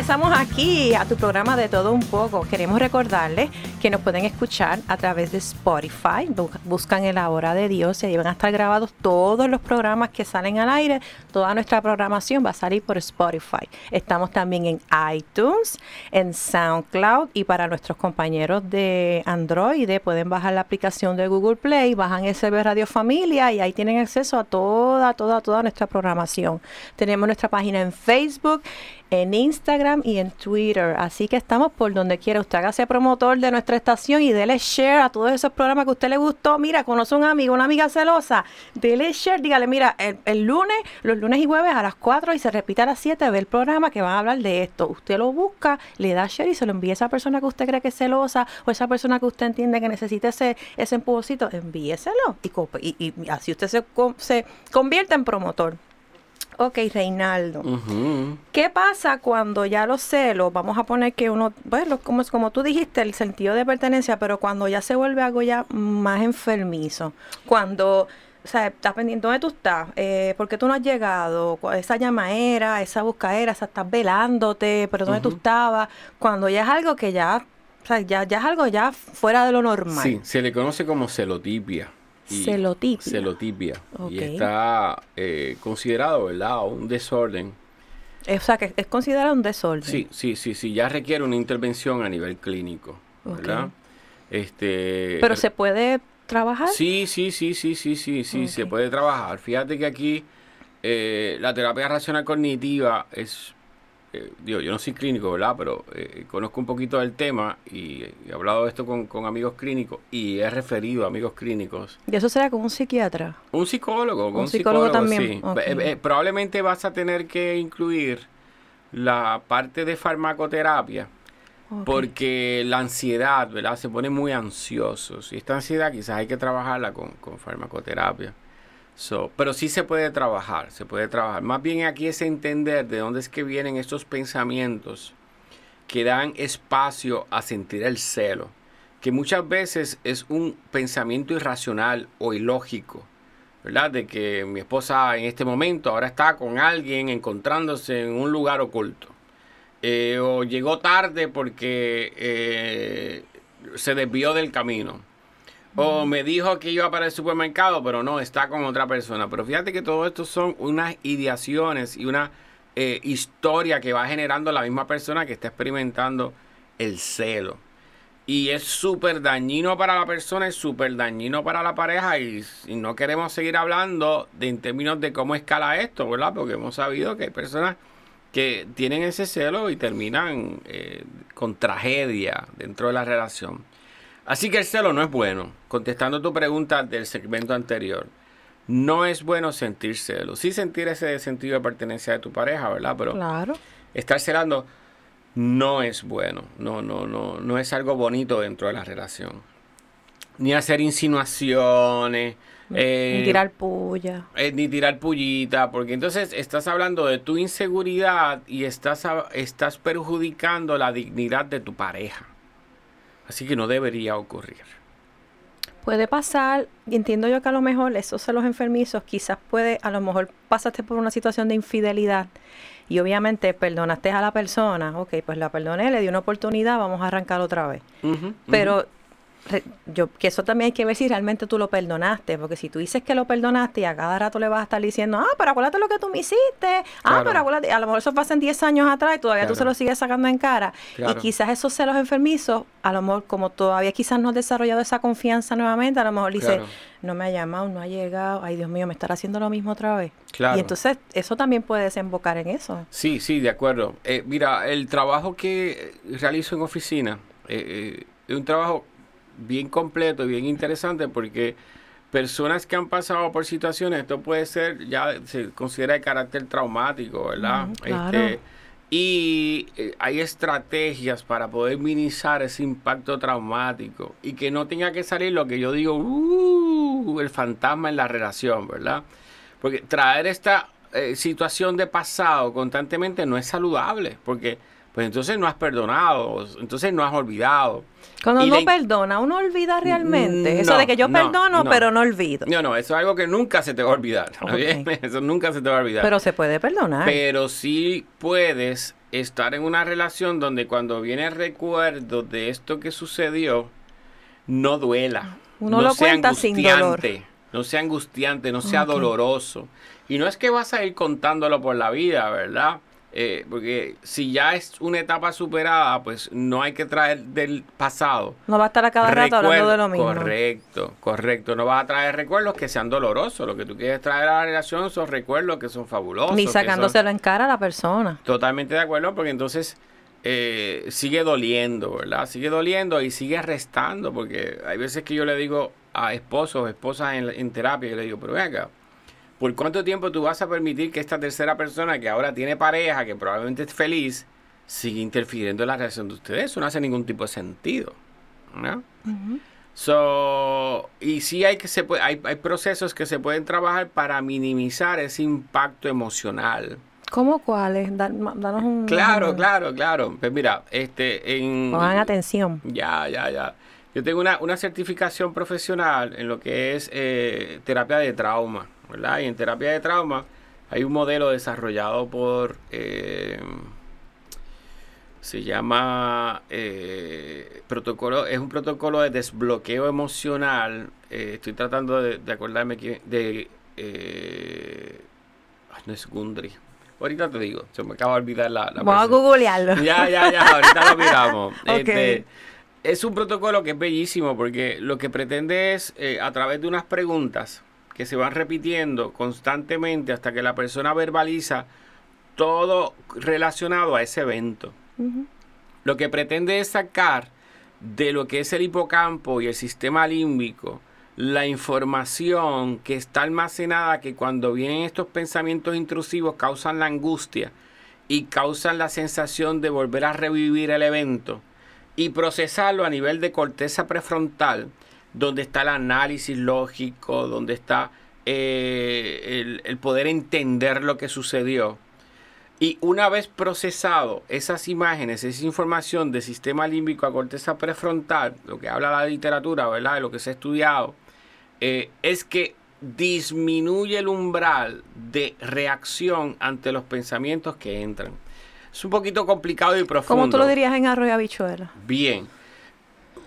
regresamos aquí a tu programa de todo un poco. Queremos recordarles que nos pueden escuchar a través de Spotify. Buscan en la hora de Dios y ahí van a estar grabados todos los programas que salen al aire. Toda nuestra programación va a salir por Spotify. Estamos también en iTunes, en SoundCloud y para nuestros compañeros de Android pueden bajar la aplicación de Google Play, bajan SB Radio Familia y ahí tienen acceso a toda, toda, toda nuestra programación. Tenemos nuestra página en Facebook en Instagram y en Twitter. Así que estamos por donde quiera. Usted hágase promotor de nuestra estación y dele share a todos esos programas que a usted le gustó. Mira, conoce un amigo, una amiga celosa. Dele share, dígale, mira, el, lunes, los lunes y jueves a las 4 y se repite a las 7, ve el programa que van a hablar de esto. Usted lo busca, le da share y se lo envía a esa persona que usted cree que es celosa o esa persona que usted entiende que necesita ese, ese empujocito, envíeselo. Y, y, así usted se, se convierte en promotor. Ok, Reinaldo. ¿Qué pasa cuando ya los celos, vamos a poner que uno, bueno, como, como tú dijiste, el sentido de pertenencia, pero cuando ya se vuelve algo ya más enfermizo, cuando... O sea, estás pendiente dónde tú estás, eh, por qué tú no has llegado, esa llamadera, esa buscadera, esa estás velándote, pero dónde tú estabas, cuando ya es algo que ya, o sea, ya, ya es algo ya fuera de lo normal. Sí, se le conoce como celotipia celotipia. Celotipia. Y está eh, considerado, ¿verdad? Un desorden. O sea, que es considerado un desorden. Sí, sí, sí, sí. Ya requiere una intervención a nivel clínico, ¿verdad? Este, Pero se puede trabajar. Sí, sí, sí, sí, sí, sí, sí, se puede trabajar. Fíjate que aquí eh, la terapia racional cognitiva es eh, digo, yo no soy clínico, ¿verdad? Pero eh, conozco un poquito del tema y, he hablado de esto con, amigos clínicos y he referido a amigos clínicos. ¿Y eso será con un psiquiatra? Un psicólogo, un, psicólogo, también. Eh, probablemente vas a tener que incluir la parte de farmacoterapia. Porque la ansiedad, ¿verdad? Se pone muy ansioso. Y esta ansiedad quizás hay que trabajarla con, con farmacoterapia pero sí se puede trabajar, se puede trabajar. Más bien aquí es entender de dónde es que vienen estos pensamientos que dan espacio a sentir el celo, que muchas veces es un pensamiento irracional o ilógico, ¿verdad? De que mi esposa en este momento ahora está con alguien encontrándose en un lugar oculto. Eh, o llegó tarde porque eh, se desvió del camino o me dijo que iba para el supermercado, pero no, está con otra persona. Pero fíjate que todo esto son unas ideaciones y una eh, historia que va generando la misma persona que está experimentando el celo. Y es súper dañino para la persona, es súper dañino para la pareja y, no queremos seguir hablando de, en términos de cómo escala esto, ¿verdad? Porque hemos sabido que hay personas que tienen ese celo y terminan eh, con tragedia dentro de la relación. Así que el celo no es bueno. Contestando tu pregunta del segmento anterior, no es bueno sentir celo. Sí sentir ese sentido de pertenencia de tu pareja, ¿verdad? Pero claro. estar celando no es bueno. No, no, no, no es algo bonito dentro de la relación. Ni hacer insinuaciones. ni eh, tirar puya. Eh, ni tirar pullita, porque entonces estás hablando de tu inseguridad y estás, estás perjudicando la dignidad de tu pareja. Así que no debería ocurrir. Puede pasar, y entiendo yo que a lo mejor esos los enfermizos, quizás puede, a lo mejor pasaste por una situación de infidelidad y obviamente perdonaste a la persona, ok, pues la perdoné, le di una oportunidad, vamos a arrancar otra vez. Pero yo que eso también hay que ver si realmente tú lo perdonaste, porque si tú dices que lo perdonaste y a cada rato le vas a estar diciendo, ah, pero acuérdate lo que tú me hiciste, ah, pero acuérdate, a lo mejor eso pasa en 10 años atrás y todavía tú se lo sigues sacando en cara. Y quizás esos celos enfermizos, a lo mejor como todavía quizás no has desarrollado esa confianza nuevamente, a lo mejor dice, no me ha llamado, no ha llegado, ay Dios mío, me estará haciendo lo mismo otra vez. Y entonces eso también puede desembocar en eso. Sí, sí, de acuerdo. Eh, mira, el trabajo que realizo en oficina eh, eh, es un trabajo bien completo y bien interesante porque personas que han pasado por situaciones, esto puede ser, ya se considera de carácter traumático, ¿verdad? Este, y eh, hay estrategias para poder minimizar ese impacto traumático y que no tenga que salir lo que yo digo, uh, el fantasma en la relación, ¿verdad? Porque traer esta eh, situación de pasado constantemente no es saludable, porque pues entonces no has perdonado, entonces no has olvidado. Cuando uno perdona, uno olvida realmente. eso de que yo perdono, pero no olvido. No, no, eso es algo que nunca se te va a olvidar. Eso nunca se te va a olvidar. Pero se puede perdonar. Pero sí puedes estar en una relación donde cuando viene el recuerdo de esto que sucedió, no duela. Uno no lo sea cuenta sin dolor. No sea angustiante, no sea doloroso. Y no es que vas a ir contándolo por la vida, ¿verdad? Eh, porque si ya es una etapa superada, pues no hay que traer del pasado. No va a estar a cada rato hablando de lo mismo. Correcto, correcto. No vas a traer recuerdos que sean dolorosos. Lo que tú quieres traer a la relación son recuerdos que son fabulosos. Ni sacándoselo en cara a la persona. Totalmente de acuerdo, porque entonces eh, sigue doliendo, ¿verdad? Sigue doliendo y sigue restando, porque hay veces que yo le digo a esposos, esposas en, en terapia, yo le digo, pero venga ¿Por cuánto tiempo tú vas a permitir que esta tercera persona que ahora tiene pareja, que probablemente es feliz, siga interfiriendo en la relación de ustedes? Eso no hace ningún tipo de sentido. ¿no? so, y sí hay que se puede, hay, hay, procesos que se pueden trabajar para minimizar ese impacto emocional. ¿Cómo cuáles? danos un. Claro, claro, claro. Pues mira, este, en. Pongan atención. Ya, ya, ya. Yo tengo una, una certificación profesional en lo que es eh, terapia de trauma. Y en terapia de trauma hay un modelo desarrollado por... Eh, se llama eh, protocolo, es un protocolo de desbloqueo emocional. Eh, estoy tratando de, acordarme que de no es Gundry. Ahorita te digo, se me acaba de olvidar la. Vamos a googlearlo. Ya, ya, ya, ahorita lo miramos. Este, es un protocolo que es bellísimo porque lo que pretende es, a través de unas preguntas, que se van repitiendo constantemente hasta que la persona verbaliza todo relacionado a ese evento. Lo que pretende es sacar de lo que es el hipocampo y el sistema límbico la información que está almacenada que cuando vienen estos pensamientos intrusivos causan la angustia y causan la sensación de volver a revivir el evento y procesarlo a nivel de corteza prefrontal donde está el análisis lógico, donde está eh, el, poder entender lo que sucedió. Y una vez procesado esas imágenes, esa información del sistema límbico a corteza prefrontal, lo que habla la literatura, ¿verdad? De lo que se ha estudiado, eh, es que disminuye el umbral de reacción ante los pensamientos que entran. Es un poquito complicado y profundo. ¿Cómo tú lo dirías en arroyo habichuela? Bien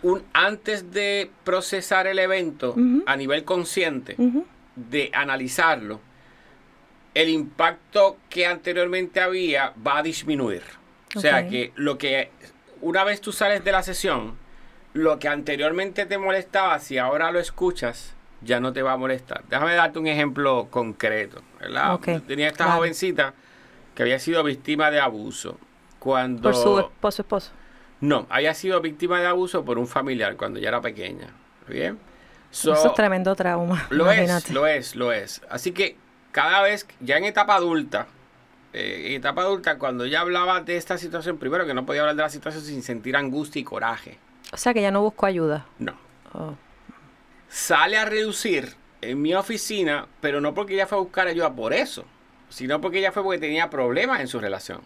un, antes de procesar el evento a nivel consciente, de analizarlo, el impacto que anteriormente había va a disminuir. O sea que lo que una vez tú sales de la sesión, lo que anteriormente te molestaba, si ahora lo escuchas, ya no te va a molestar. Déjame darte un ejemplo concreto. Tenía esta jovencita que había sido víctima de abuso. Cuando, por su esposo, esposo. No, haya sido víctima de abuso por un familiar cuando ya era pequeña. ¿Bien? Eso es tremendo trauma. Lo es, lo es, lo es. Así que cada vez, ya en etapa adulta, eh, en etapa adulta, cuando ya hablaba de esta situación, primero que no podía hablar de la situación sin sentir angustia y coraje. O sea que ya no buscó ayuda. No. Oh. Sale a reducir en mi oficina, pero no porque ella fue a buscar ayuda por eso, sino porque ella fue porque tenía problemas en su relación.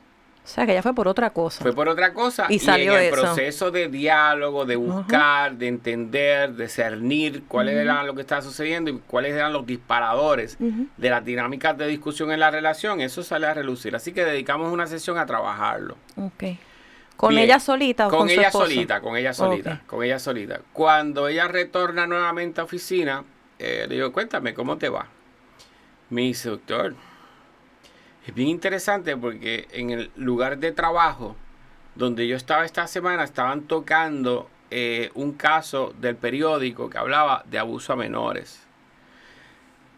O sea, que ya fue por otra cosa. Fue por otra cosa. Y, salió en el proceso de diálogo, de buscar, de entender, de cernir cuál era lo que estaba sucediendo y cuáles eran los disparadores de las dinámicas de discusión en la relación, eso sale a relucir. Así que dedicamos una sesión a trabajarlo. Ok. ¿Con ella solita o con, con ella solita, con ella solita, con ella solita. Cuando ella retorna nuevamente a oficina, eh, le digo, cuéntame, ¿cómo te va? Me dice, doctor, es bien interesante porque en el lugar de trabajo donde yo estaba esta semana estaban tocando eh, un caso del periódico que hablaba de abuso a menores.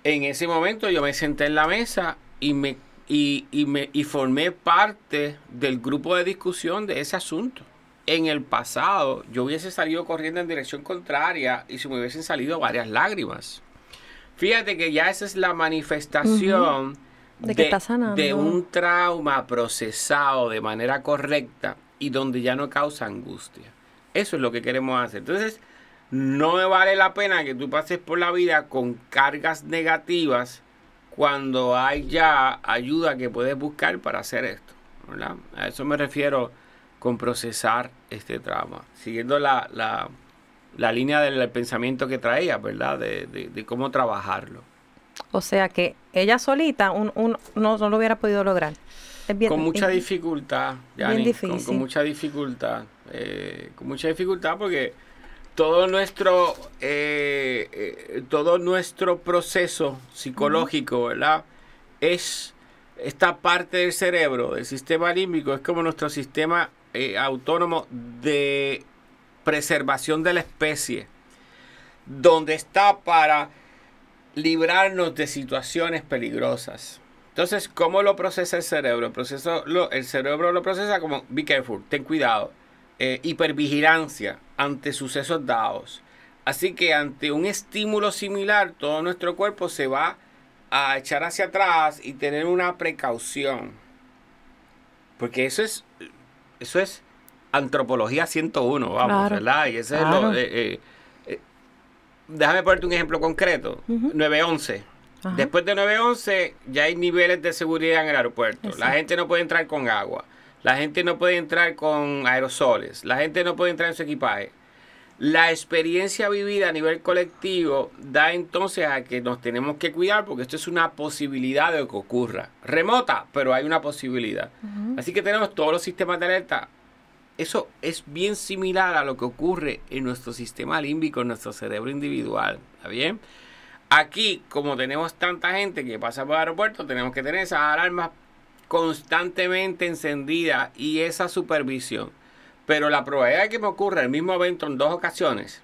En ese momento yo me senté en la mesa y me, y, me y formé parte del grupo de discusión de ese asunto. En el pasado yo hubiese salido corriendo en dirección contraria y se me hubiesen salido varias lágrimas. Fíjate que ya esa es la manifestación de, un trauma procesado de manera correcta y donde ya no causa angustia. Eso es lo que queremos hacer. Entonces, no me vale la pena que tú pases por la vida con cargas negativas cuando hay ya ayuda que puedes buscar para hacer esto. A eso me refiero con procesar este trauma. Siguiendo la, la, línea del pensamiento que traía, ¿verdad? de cómo trabajarlo. O sea que ella solita un, un, no, no, lo hubiera podido lograr. con mucha dificultad, Con, mucha dificultad. Eh, con mucha dificultad porque todo nuestro, eh, eh, todo nuestro proceso psicológico, ¿verdad? Es esta parte del cerebro, del sistema límbico, es como nuestro sistema autónomo de preservación de la especie, donde está para librarnos de situaciones peligrosas. Entonces, ¿cómo lo procesa el cerebro? El, proceso, el cerebro lo procesa como, be careful, ten cuidado, eh, hipervigilancia ante sucesos dados. Así que ante un estímulo similar, todo nuestro cuerpo se va a echar hacia atrás y tener una precaución. Porque eso es, eso es antropología 101, vamos, ¿verdad? Y ese es lo... Eh, eh, déjame ponerte un ejemplo concreto. 911. Después de 911 ya hay niveles de seguridad en el aeropuerto. La gente no puede entrar con agua. La gente no puede entrar con aerosoles. La gente no puede entrar en su equipaje. La experiencia vivida a nivel colectivo da entonces a que nos tenemos que cuidar porque esto es una posibilidad de que ocurra. Remota, pero hay una posibilidad. Así que tenemos todos los sistemas de alerta. Eso es bien similar a lo que ocurre en nuestro sistema límbico, en nuestro cerebro individual. ¿Está bien? Aquí, como tenemos tanta gente que pasa por el aeropuerto, tenemos que tener esas alarmas constantemente encendidas y esa supervisión. Pero la probabilidad de que me ocurra el mismo evento en dos ocasiones,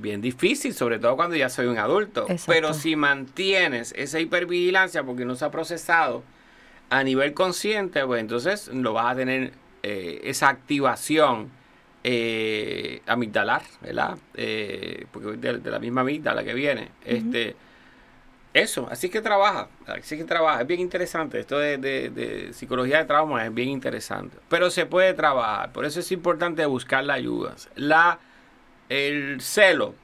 bien difícil, sobre todo cuando ya soy un adulto. Pero si mantienes esa hipervigilancia porque no se ha procesado a nivel consciente, pues entonces lo vas a tener eh, esa activación eh, amigdalar, ¿verdad? Eh, porque de, de, la misma amígdala que viene. Este eso, así que trabaja, así que trabaja, es bien interesante, esto de, psicología de trauma es bien interesante, pero se puede trabajar, por eso es importante buscar la ayuda. La, el celo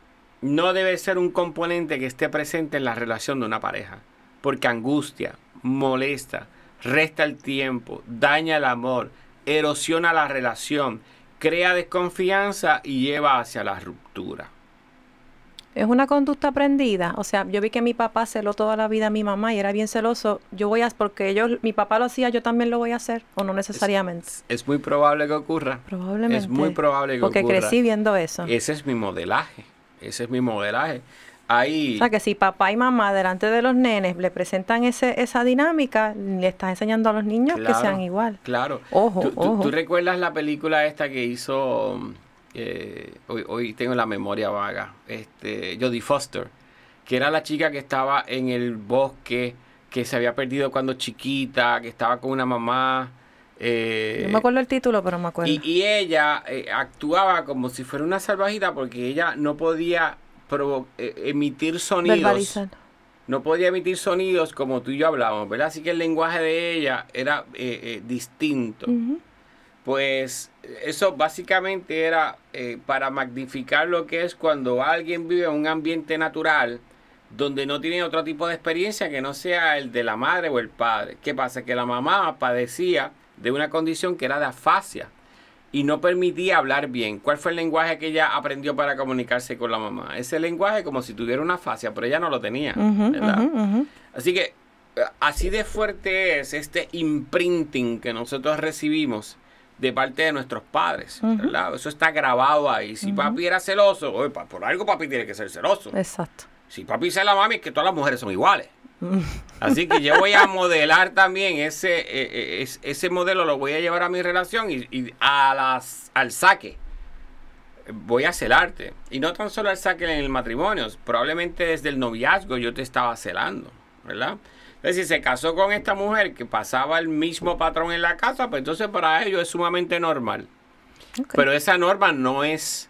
no debe ser un componente que esté presente en la relación de una pareja, porque angustia, molesta, resta el tiempo, daña el amor, erosiona la relación, crea desconfianza y lleva hacia la ruptura. Es una conducta aprendida. O sea, yo vi que mi papá celó toda la vida a mi mamá y era bien celoso. Yo voy a, porque ellos, mi papá lo hacía, yo también lo voy a hacer, o no necesariamente. Es, muy probable que ocurra. Probablemente. Es muy probable que ocurra. Porque crecí viendo eso. Ese es mi modelaje. Ese es mi modelaje. Ahí... O sea, que si papá y mamá delante de los nenes le presentan ese, esa dinámica, le estás enseñando a los niños que sean igual. Claro. Ojo, ojo. ¿Tú recuerdas la película esta que hizo eh, hoy, hoy, tengo la memoria vaga, este, Jodie Foster, que era la chica que estaba en el bosque, que se había perdido cuando chiquita, que estaba con una mamá. Eh, no me acuerdo el título, pero me acuerdo. Y, ella eh, actuaba como si fuera una salvajita porque ella no podía emitir sonidos. No podía emitir sonidos como tú y yo hablábamos, ¿verdad? Así que el lenguaje de ella era distinto. Pues eso básicamente era eh, para magnificar lo que es cuando alguien vive en un ambiente natural donde no tiene otro tipo de experiencia que no sea el de la madre o el padre. ¿Qué pasa? Que la mamá padecía de una condición que era de afasia y no permitía hablar bien. ¿Cuál fue el lenguaje que ella aprendió para comunicarse con la mamá? Ese lenguaje como si tuviera una afasia, pero ella no lo tenía. Así que eh, así de fuerte es este imprinting que nosotros recibimos de parte de nuestros padres, ¿verdad? Eso está grabado ahí. Si papi era celoso, por algo papi tiene que ser celoso. Exacto. Si papi se la mami, es que todas las mujeres son iguales. Así que yo voy a modelar también ese, e, e, ese modelo, lo voy a llevar a mi relación y, a las, al saque. Voy a celarte. Y no tan solo al saque en el matrimonio, probablemente desde el noviazgo yo te estaba celando, ¿verdad? Es decir, se casó con esta mujer que pasaba el mismo patrón en la casa, pues entonces para ellos es sumamente normal. Pero esa norma no es,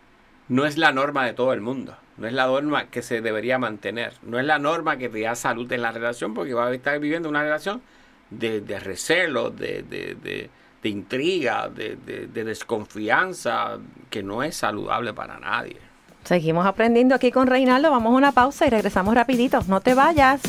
no es la norma de todo el mundo. No es la norma que se debería mantener. No es la norma que te da salud en la relación, porque va a estar viviendo una relación de, de recelo, de, de, de intriga, de, desconfianza, que no es saludable para nadie. Seguimos aprendiendo aquí con Reinaldo. Vamos a una pausa y regresamos rapidito. No te vayas.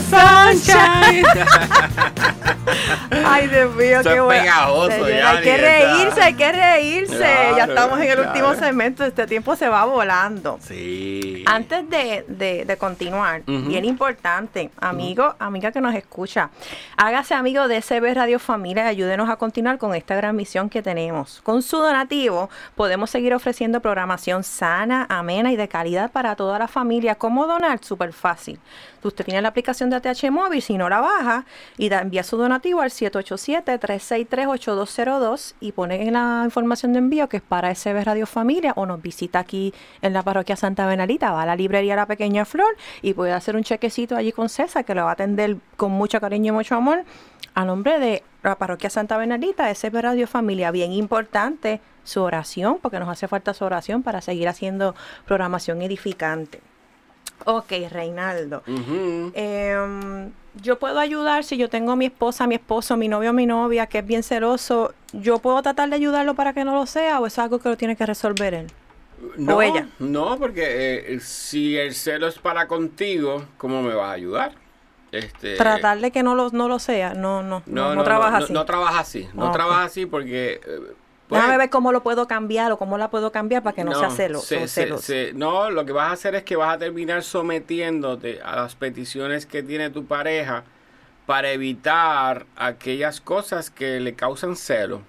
sunshine. Ay, Dios mío, qué bueno. hay que reírse, hay que reírse. ya estamos en el último segmento. Este tiempo se va volando. Sí. Antes de, continuar, bien importante, amigo, amiga que nos escucha, hágase amigo de CB Radio Familia y ayúdenos a continuar con esta gran misión que tenemos. Con su donativo podemos seguir ofreciendo programación sana, amena y de calidad para toda la familia. ¿Cómo donar? Súper fácil. Usted tiene la aplicación de ATH Móvil, si no la baja, y da, envía su donativo al 787-363-8202 y pone en la información de envío que es para SB Radio Familia o nos visita aquí en la parroquia Santa Benalita, va a la librería La Pequeña Flor y puede hacer un chequecito allí con César que lo va a atender con mucho cariño y mucho amor a nombre de la parroquia Santa Benalita, SB Radio Familia. Bien importante su oración, porque nos hace falta su oración para seguir haciendo programación edificante. Ok, Reinaldo. Em, yo puedo ayudar si yo tengo a mi esposa, mi esposo, mi novio, mi novia, que es bien celoso. ¿Yo puedo tratar de ayudarlo para que no lo sea o es algo que lo tiene que resolver él? No, o ella. No, porque eh, si el celo es para contigo, ¿cómo me vas a ayudar? Este, tratar de que no lo, no lo sea, no, no, no, no, trabaja así. No, trabaja así, no trabaja así porque eh, pues, Déjame ver cómo lo puedo cambiar o cómo la puedo cambiar para que no, sea celo, no, lo que vas a hacer es que vas a terminar sometiéndote a las peticiones que tiene tu pareja para evitar aquellas cosas que le causan celo.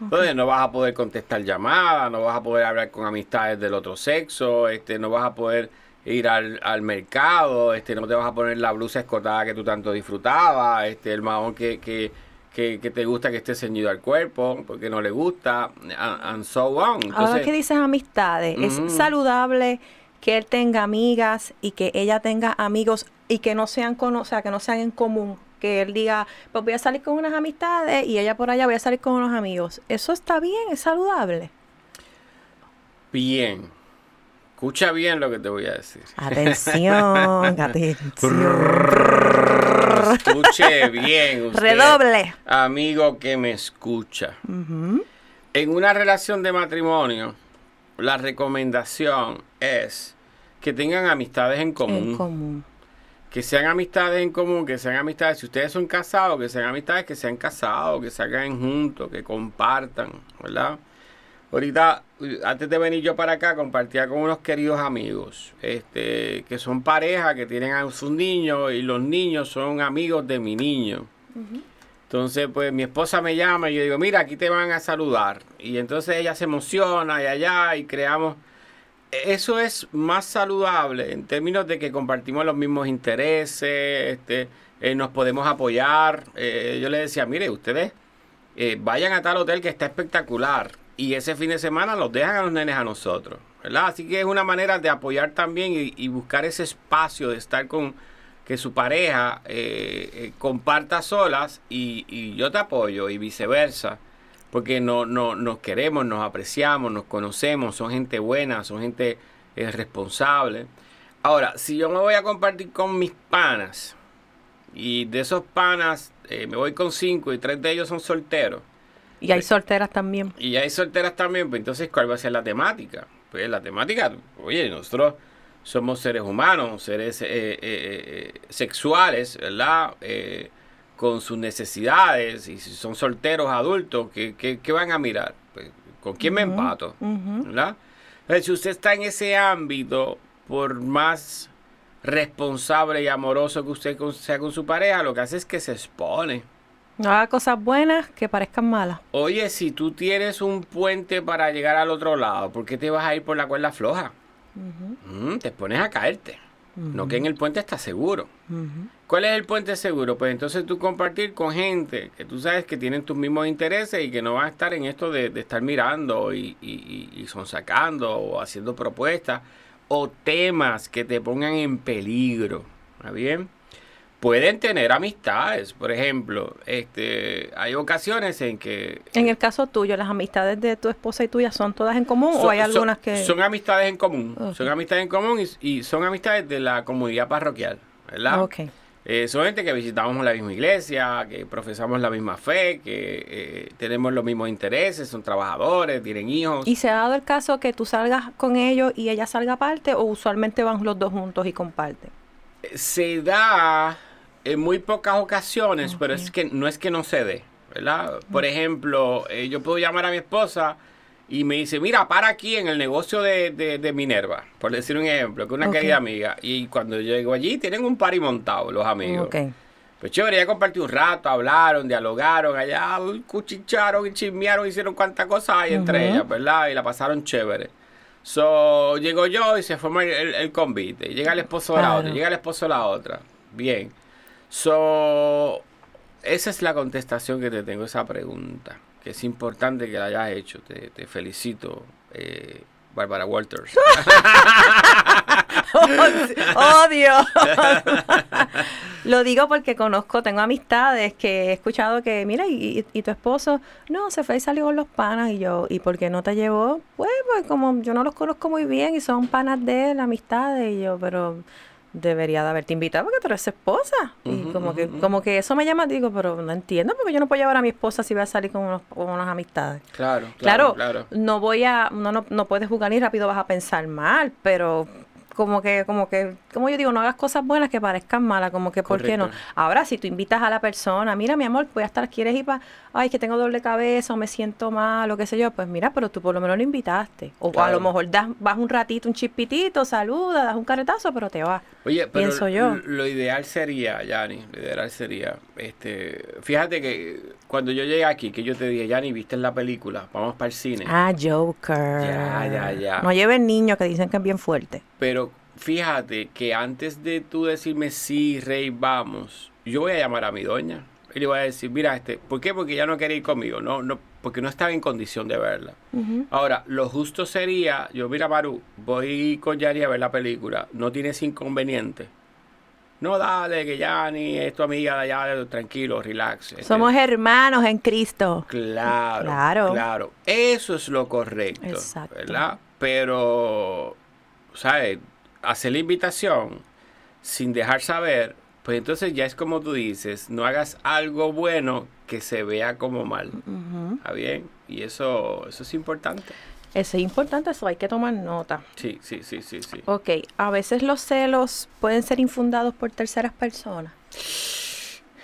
Entonces no vas a poder contestar llamadas, no vas a poder hablar con amistades del otro sexo, este, no vas a poder ir al, al mercado, este, no te vas a poner la blusa escotada que tú tanto disfrutabas, este, el mahón que, que que, te gusta que esté ceñido al cuerpo, porque no le gusta, and, so on. Ahora que dices amistades, es saludable que él tenga amigas y que ella tenga amigos y que no sean con, o sea, que no sean en común, que él diga, pues voy a salir con unas amistades y ella por allá voy a salir con unos amigos. Eso está bien, es saludable. Bien. Escucha bien lo que te voy a decir. Atención, atención. Escuche bien. Usted, Redoble. Amigo que me escucha. En una relación de matrimonio, la recomendación es que tengan amistades en común. En común. Que sean amistades en común, que sean amistades, si ustedes son casados, que sean amistades que sean casados, que se hagan juntos, que compartan, ¿verdad? Ahorita, antes de venir yo para acá, compartía con unos queridos amigos, este, que son pareja, que tienen a sus niños y los niños son amigos de mi niño. Entonces, pues mi esposa me llama y yo digo, mira, aquí te van a saludar. Y entonces ella se emociona y allá y creamos... Eso es más saludable en términos de que compartimos los mismos intereses, este, eh, nos podemos apoyar. Eh, yo le decía, mire, ustedes eh, vayan a tal hotel que está espectacular y ese fin de semana los dejan a los nenes a nosotros, ¿verdad? Así que es una manera de apoyar también y, buscar ese espacio de estar con que su pareja eh, eh, comparta solas y, yo te apoyo y viceversa, porque no, no, nos queremos, nos apreciamos, nos conocemos, son gente buena, son gente eh, responsable. Ahora, si yo me voy a compartir con mis panas y de esos panas me voy con cinco y tres de ellos son solteros, y hay solteras también. Y hay solteras también, pues entonces, ¿cuál va a ser la temática? Pues la temática, oye, nosotros somos seres humanos, seres eh, eh, eh, sexuales, ¿verdad? con sus necesidades, y si son solteros adultos, ¿qué, qué, van a mirar? Pues, ¿Con quién me empato? ¿Verdad? si usted está en ese ámbito, por más responsable y amoroso que usted sea con su pareja, lo que hace es que se expone. No haga cosas buenas que parezcan malas. Oye, si tú tienes un puente para llegar al otro lado, ¿por qué te vas a ir por la cuerda floja? Mm, te pones a caerte. No que en el puente está seguro. ¿Cuál es el puente seguro? Pues entonces tú compartir con gente que tú sabes que tienen tus mismos intereses y que no van a estar en esto de, estar mirando y, y, y, son sacando o haciendo propuestas o temas que te pongan en peligro. ¿Está bien? Pueden tener amistades, por ejemplo, este, hay ocasiones en que... En el caso tuyo, ¿las amistades de tu esposa y tuya son todas en común o hay algunas que...? Son amistades en común, son amistades en común y, son amistades de la comunidad parroquial, ¿verdad? Ok. Eh, son gente que visitamos la misma iglesia, que profesamos la misma fe, que eh, tenemos los mismos intereses, son trabajadores, tienen hijos. ¿Y se ha dado el caso que tú salgas con ellos y ella salga aparte o usualmente van los dos juntos y comparten? Se da en muy pocas ocasiones, pero es que no es que no se dé. ¿verdad? Por ejemplo, eh, yo puedo llamar a mi esposa y me dice, mira, para aquí en el negocio de, Minerva, por decir un ejemplo, que una querida amiga. Y cuando llego allí, tienen un party montado los amigos. Okay. Pues chévere, ya compartí un rato, hablaron, dialogaron, allá cuchicharon y chismearon, hicieron cuantas cosas hay entre ellas, ¿verdad? Y la pasaron chévere. So, llego yo y se forma el, convite. Llega el esposo de la otra, llega el esposo de la otra. Bien. So, esa es la contestación que te tengo esa pregunta que es importante que la hayas hecho. Te, felicito, eh, Bárbara Walters. oh, Dios. Lo digo porque conozco, tengo amistades que he escuchado que, mira, y, tu esposo, no, se fue y salió con los panas. Y yo, ¿y por qué no te llevó? Pues, pues como yo no los conozco muy bien y son panas de él, amistades. Y yo, pero debería de haberte invitado porque tú eres esposa. y como que como que eso me llama, digo, pero no entiendo porque yo no puedo llevar a mi esposa si voy a salir con, unos, con unas amistades. Claro, claro, claro, No voy a, no, no, no puedes jugar ni rápido vas a pensar mal, pero como que, como que, como yo digo, no hagas cosas buenas que parezcan malas, como que, ¿por qué no? Ahora, si tú invitas a la persona, mira, mi amor, voy a estar, ¿quieres ir para, ay, que tengo doble cabeza o me siento mal o qué sé yo? Pues mira, pero tú por lo menos lo invitaste. O a lo mejor das, vas un ratito, un chipitito, saluda, das un caretazo, pero te vas. Oye, pero Pienso yo. lo ideal sería, Yanni, lo ideal sería, este, fíjate que cuando yo llegué aquí, que yo te dije, Yanni, viste la película, vamos para el cine. Ah, Joker. Ya, ya, ya. No lleven niños que dicen que es bien fuerte. Pero fíjate que antes de tú decirme sí, rey, vamos, yo voy a llamar a mi doña. Y le voy a decir, mira, este, ¿por qué? Porque ya no quiere ir conmigo, no, no, porque no estaba en condición de verla. Ahora, lo justo sería, yo, mira, Maru, voy con Yari a ver la película, no tienes inconveniente. No, dale, que Yanni es tu amiga de allá, tranquilo, relax. Este. Somos hermanos en Cristo. Claro, claro. Claro. Eso es lo correcto. Exacto. ¿Verdad? Pero, ¿sabes? hacer la invitación sin dejar saber, pues entonces ya es como tú dices, no hagas algo bueno que se vea como mal. ¿Está bien? Y eso, eso es importante. Eso es importante, eso hay que tomar nota. Sí, sí, sí, sí, sí. Ok, a veces los celos pueden ser infundados por terceras personas.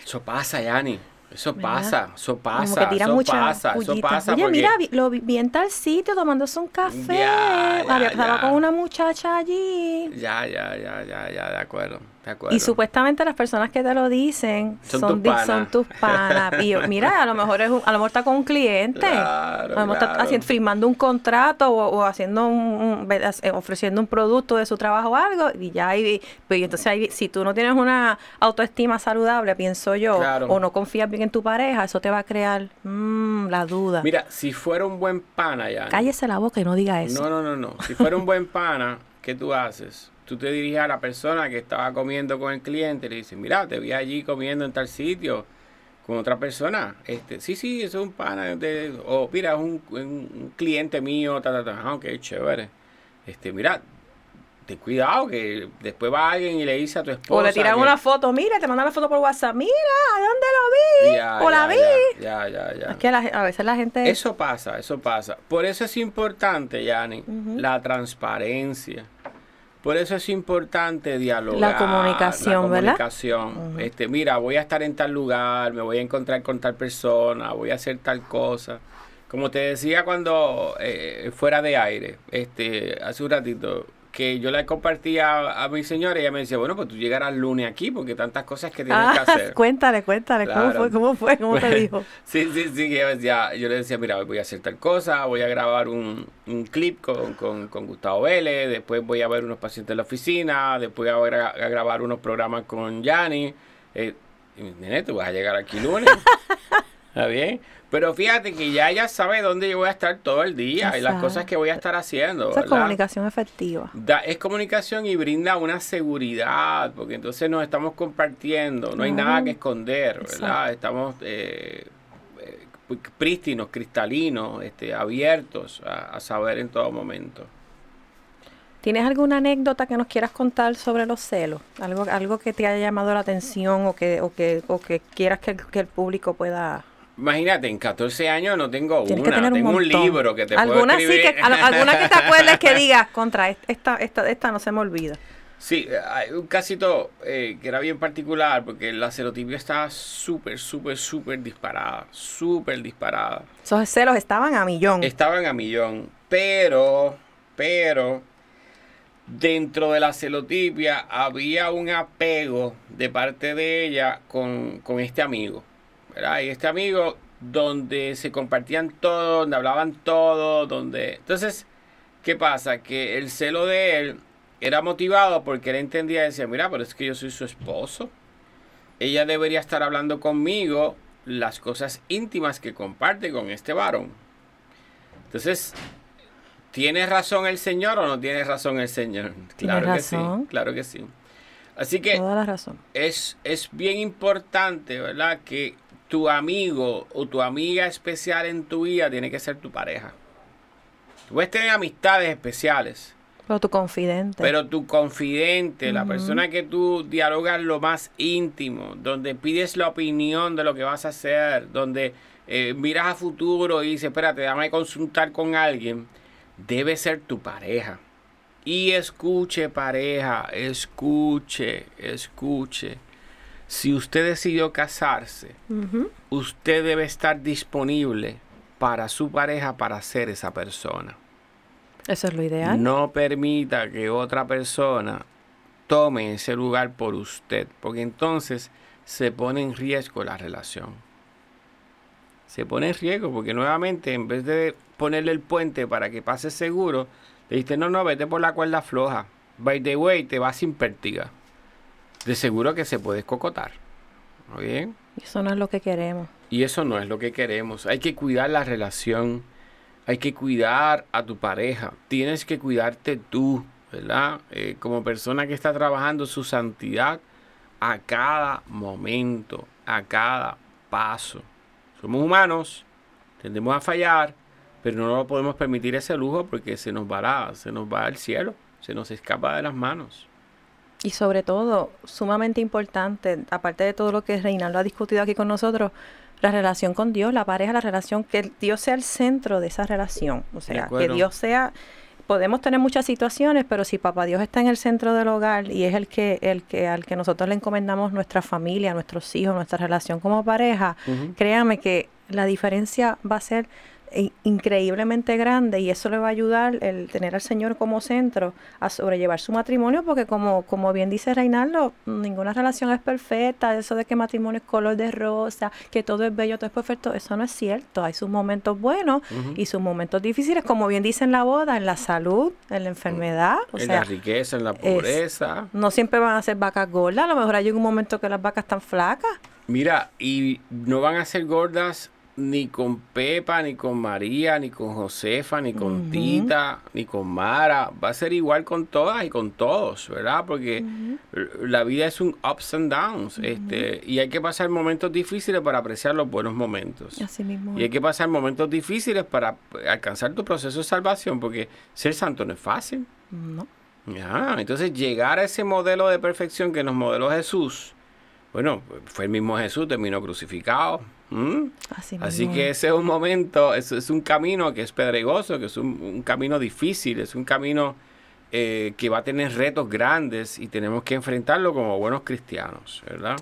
Eso pasa, Yani. Eso pasa, eso pasa. Como que tira eso pasa, eso pasa. Oye, mira, lo vi en tal sitio tomándose un café. Ya, estaba con una muchacha allí. Ya, ya, ya, ya, ya, de acuerdo. Y supuestamente las personas que te lo dicen son, son, tus, son tus panas. mira, a lo mejor es a lo mejor está con un cliente, a lo mejor está haciendo, firmando un contrato o, haciendo un, eh, ofreciendo un producto de su trabajo o algo y ya hay, pues entonces si tú no tienes una autoestima saludable, pienso yo, o no confías bien en tu pareja, eso te va a crear mm, la duda. Mira, si fuera un buen pana ya. Cállese la boca y no diga eso. No, no, no, no. Si fuera un buen pana, ¿qué tú haces? Tú te diriges a la persona que estaba comiendo con el cliente y le dices, mira, te vi allí comiendo en tal sitio con otra persona. Este, sí, sí, eso es un pana. De, o mira, es un, cliente mío, ta, ta, ta. Ah, ok, chévere. Este, mira, ten cuidado que después va alguien y le dice a tu esposa. O le tiran una foto, mira, te mandan la foto por WhatsApp, mira, ¿dónde lo vi? Ya, o la vi. Ya, ya, ya. Es que a veces la gente. Eso pasa, eso pasa. Por eso es importante, Yani, la transparencia. Por eso es importante dialogar. La comunicación, la comunicación. Este, mira, voy a estar en tal lugar, me voy a encontrar con tal persona, voy a hacer tal cosa. Como te decía cuando eh, fuera de aire, este, hace un ratito, que yo le compartía a, mi señora y ella me decía, bueno, pues tú llegarás lunes aquí porque tantas cosas que tienes que ah, hacer. Cuéntale, cuéntale, ¿cómo fue? ¿Cómo fue? ¿Cómo te dijo? sí, sí, sí, yo le decía, mira, voy a hacer tal cosa, voy a grabar un, un clip con, con, con, Gustavo Vélez, después voy a ver unos pacientes en la oficina, después voy a, grabar unos programas con Yanni. Eh, nene, tú vas a llegar aquí lunes. ¿Está bien? Pero fíjate que ya ella sabe dónde yo voy a estar todo el día y las cosas que voy a estar haciendo. Esa es comunicación efectiva. es comunicación y brinda una seguridad, porque entonces nos estamos compartiendo, no hay nada que esconder, ¿verdad? Estamos eh, eh, prístinos, cristalinos, este, abiertos a, saber en todo momento. ¿Tienes alguna anécdota que nos quieras contar sobre los celos? Algo, algo que te haya llamado la atención o que, o que, o que quieras que el público pueda Imagínate, en 14 años no tengo una, tengo un, libro que te ¿Alguna puedo escribir. Sí que, alguna que te acuerdes que digas, contra, esta, esta, esta no se me olvida. Sí, hay un casito eh, que era bien particular porque la celotipia estaba súper, súper, súper disparada. Súper disparada. Esos celos estaban a millón. Estaban a millón. Pero, pero, dentro de la celotipia había un apego de parte de ella con, con este amigo. ¿Verdad? Y este amigo donde se compartían todo, donde hablaban todo, donde... Entonces, ¿qué pasa? Que el celo de él era motivado porque él entendía y decía, mira, pero es que yo soy su esposo. Ella debería estar hablando conmigo las cosas íntimas que comparte con este varón. Entonces, ¿tiene razón el Señor o no tiene razón el Señor? Claro que sí, claro que sí. Así que Toda la razón. Es, es bien importante, ¿verdad? Que tu amigo o tu amiga especial en tu vida tiene que ser tu pareja. Tú puedes tener amistades especiales. Pero tu confidente. Pero tu confidente, la persona que tú dialogas lo más íntimo, donde pides la opinión de lo que vas a hacer, donde eh, miras a futuro y dices, espérate, déjame consultar con alguien, debe ser tu pareja. Y escuche pareja, escuche, escuche si usted decidió casarse, usted debe estar disponible para su pareja para ser esa persona. Eso es lo ideal. No permita que otra persona tome ese lugar por usted, porque entonces se pone en riesgo la relación. Se pone en riesgo porque nuevamente en vez de ponerle el puente para que pase seguro, le dice, no, no, vete por la cuerda floja. By the way, te vas sin pértiga de seguro que se puede escocotar. ¿Muy bien? Eso no es lo que queremos. Y eso no es lo que queremos. Hay que cuidar la relación. Hay que cuidar a tu pareja. Tienes que cuidarte tú, ¿verdad? Eh, como persona que está trabajando su santidad a cada momento, a cada paso. Somos humanos, tendemos a fallar, pero no lo podemos permitir ese lujo porque se nos va, se nos va al cielo, se nos escapa de las manos. Y sobre todo, sumamente importante, aparte de todo lo que Reinaldo ha discutido aquí con nosotros, la relación con Dios, la pareja, la relación, que Dios sea el centro de esa relación. O sea, que Dios sea, podemos tener muchas situaciones, pero si papá Dios está en el centro del hogar y es el que, el que al que nosotros le encomendamos nuestra familia, nuestros hijos, nuestra relación como pareja, créame que la diferencia va a ser increíblemente grande y eso le va a ayudar el tener al Señor como centro a sobrellevar su matrimonio porque como, como bien dice Reinaldo, ninguna relación es perfecta, eso de que matrimonio es color de rosa, que todo es bello, todo es perfecto, eso no es cierto, hay sus momentos buenos y sus momentos difíciles, como bien dice en la boda, en la salud, en la enfermedad, en la riqueza, en la pobreza. no siempre van a ser vacas gordas, a lo mejor hay un momento que las vacas están flacas. Mira, y no van a ser gordas ni con Pepa, ni con María, ni con Josefa, ni con Tita, ni con Mara. Va a ser igual con todas y con todos, ¿verdad? Porque la vida es un ups and downs. este, y hay que pasar momentos difíciles para apreciar los buenos momentos. Así mismo. Y hay que pasar momentos difíciles para alcanzar tu proceso de salvación, porque ser santo no es fácil. No. Entonces llegar a ese modelo de perfección que nos modeló Jesús, bueno, fue el mismo Jesús, terminó crucificado, ¿Mm? Así, que ese es un momento, es, es un camino que es pedregoso, que es un, camino difícil, es un camino eh, que va a tener retos grandes y tenemos que enfrentarlo como buenos cristianos, ¿verdad?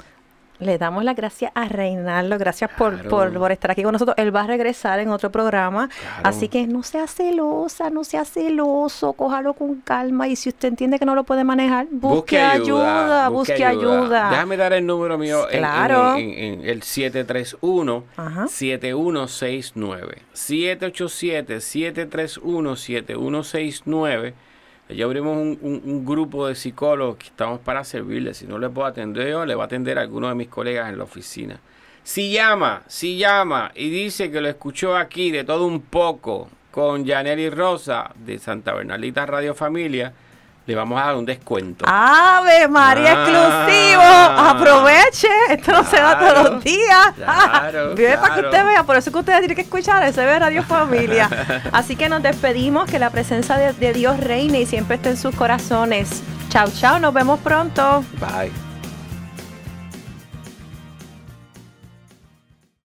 Le damos las gracias a Reinaldo, gracias por, por, estar aquí con nosotros. Él va a regresar en otro programa, así que no sea celosa, no sea celoso, cójalo con calma y si usted entiende que no lo puede manejar, busque, ayuda, busque, ayuda. Déjame dar el número mío claro. en, el 731 7169. 787 731 7169 ya abrimos un, grupo de psicólogos que estamos para servirle. Si no le puedo atender yo, le va a atender a alguno de mis colegas en la oficina. Si llama, si llama y dice que lo escuchó aquí de todo un poco con Janely Rosa de Santa Bernalita Radio Familia, le vamos a dar un descuento. ¡Ave María ah. exclusivo! Aproveche, esto no se da todos los días. Claro, para que usted vea, por eso que ustedes tienen que escuchar ese ve Radio Familia. Así que nos despedimos, que la presencia de, de Dios reine y siempre esté en sus corazones. Chao, chao, nos vemos pronto. Bye.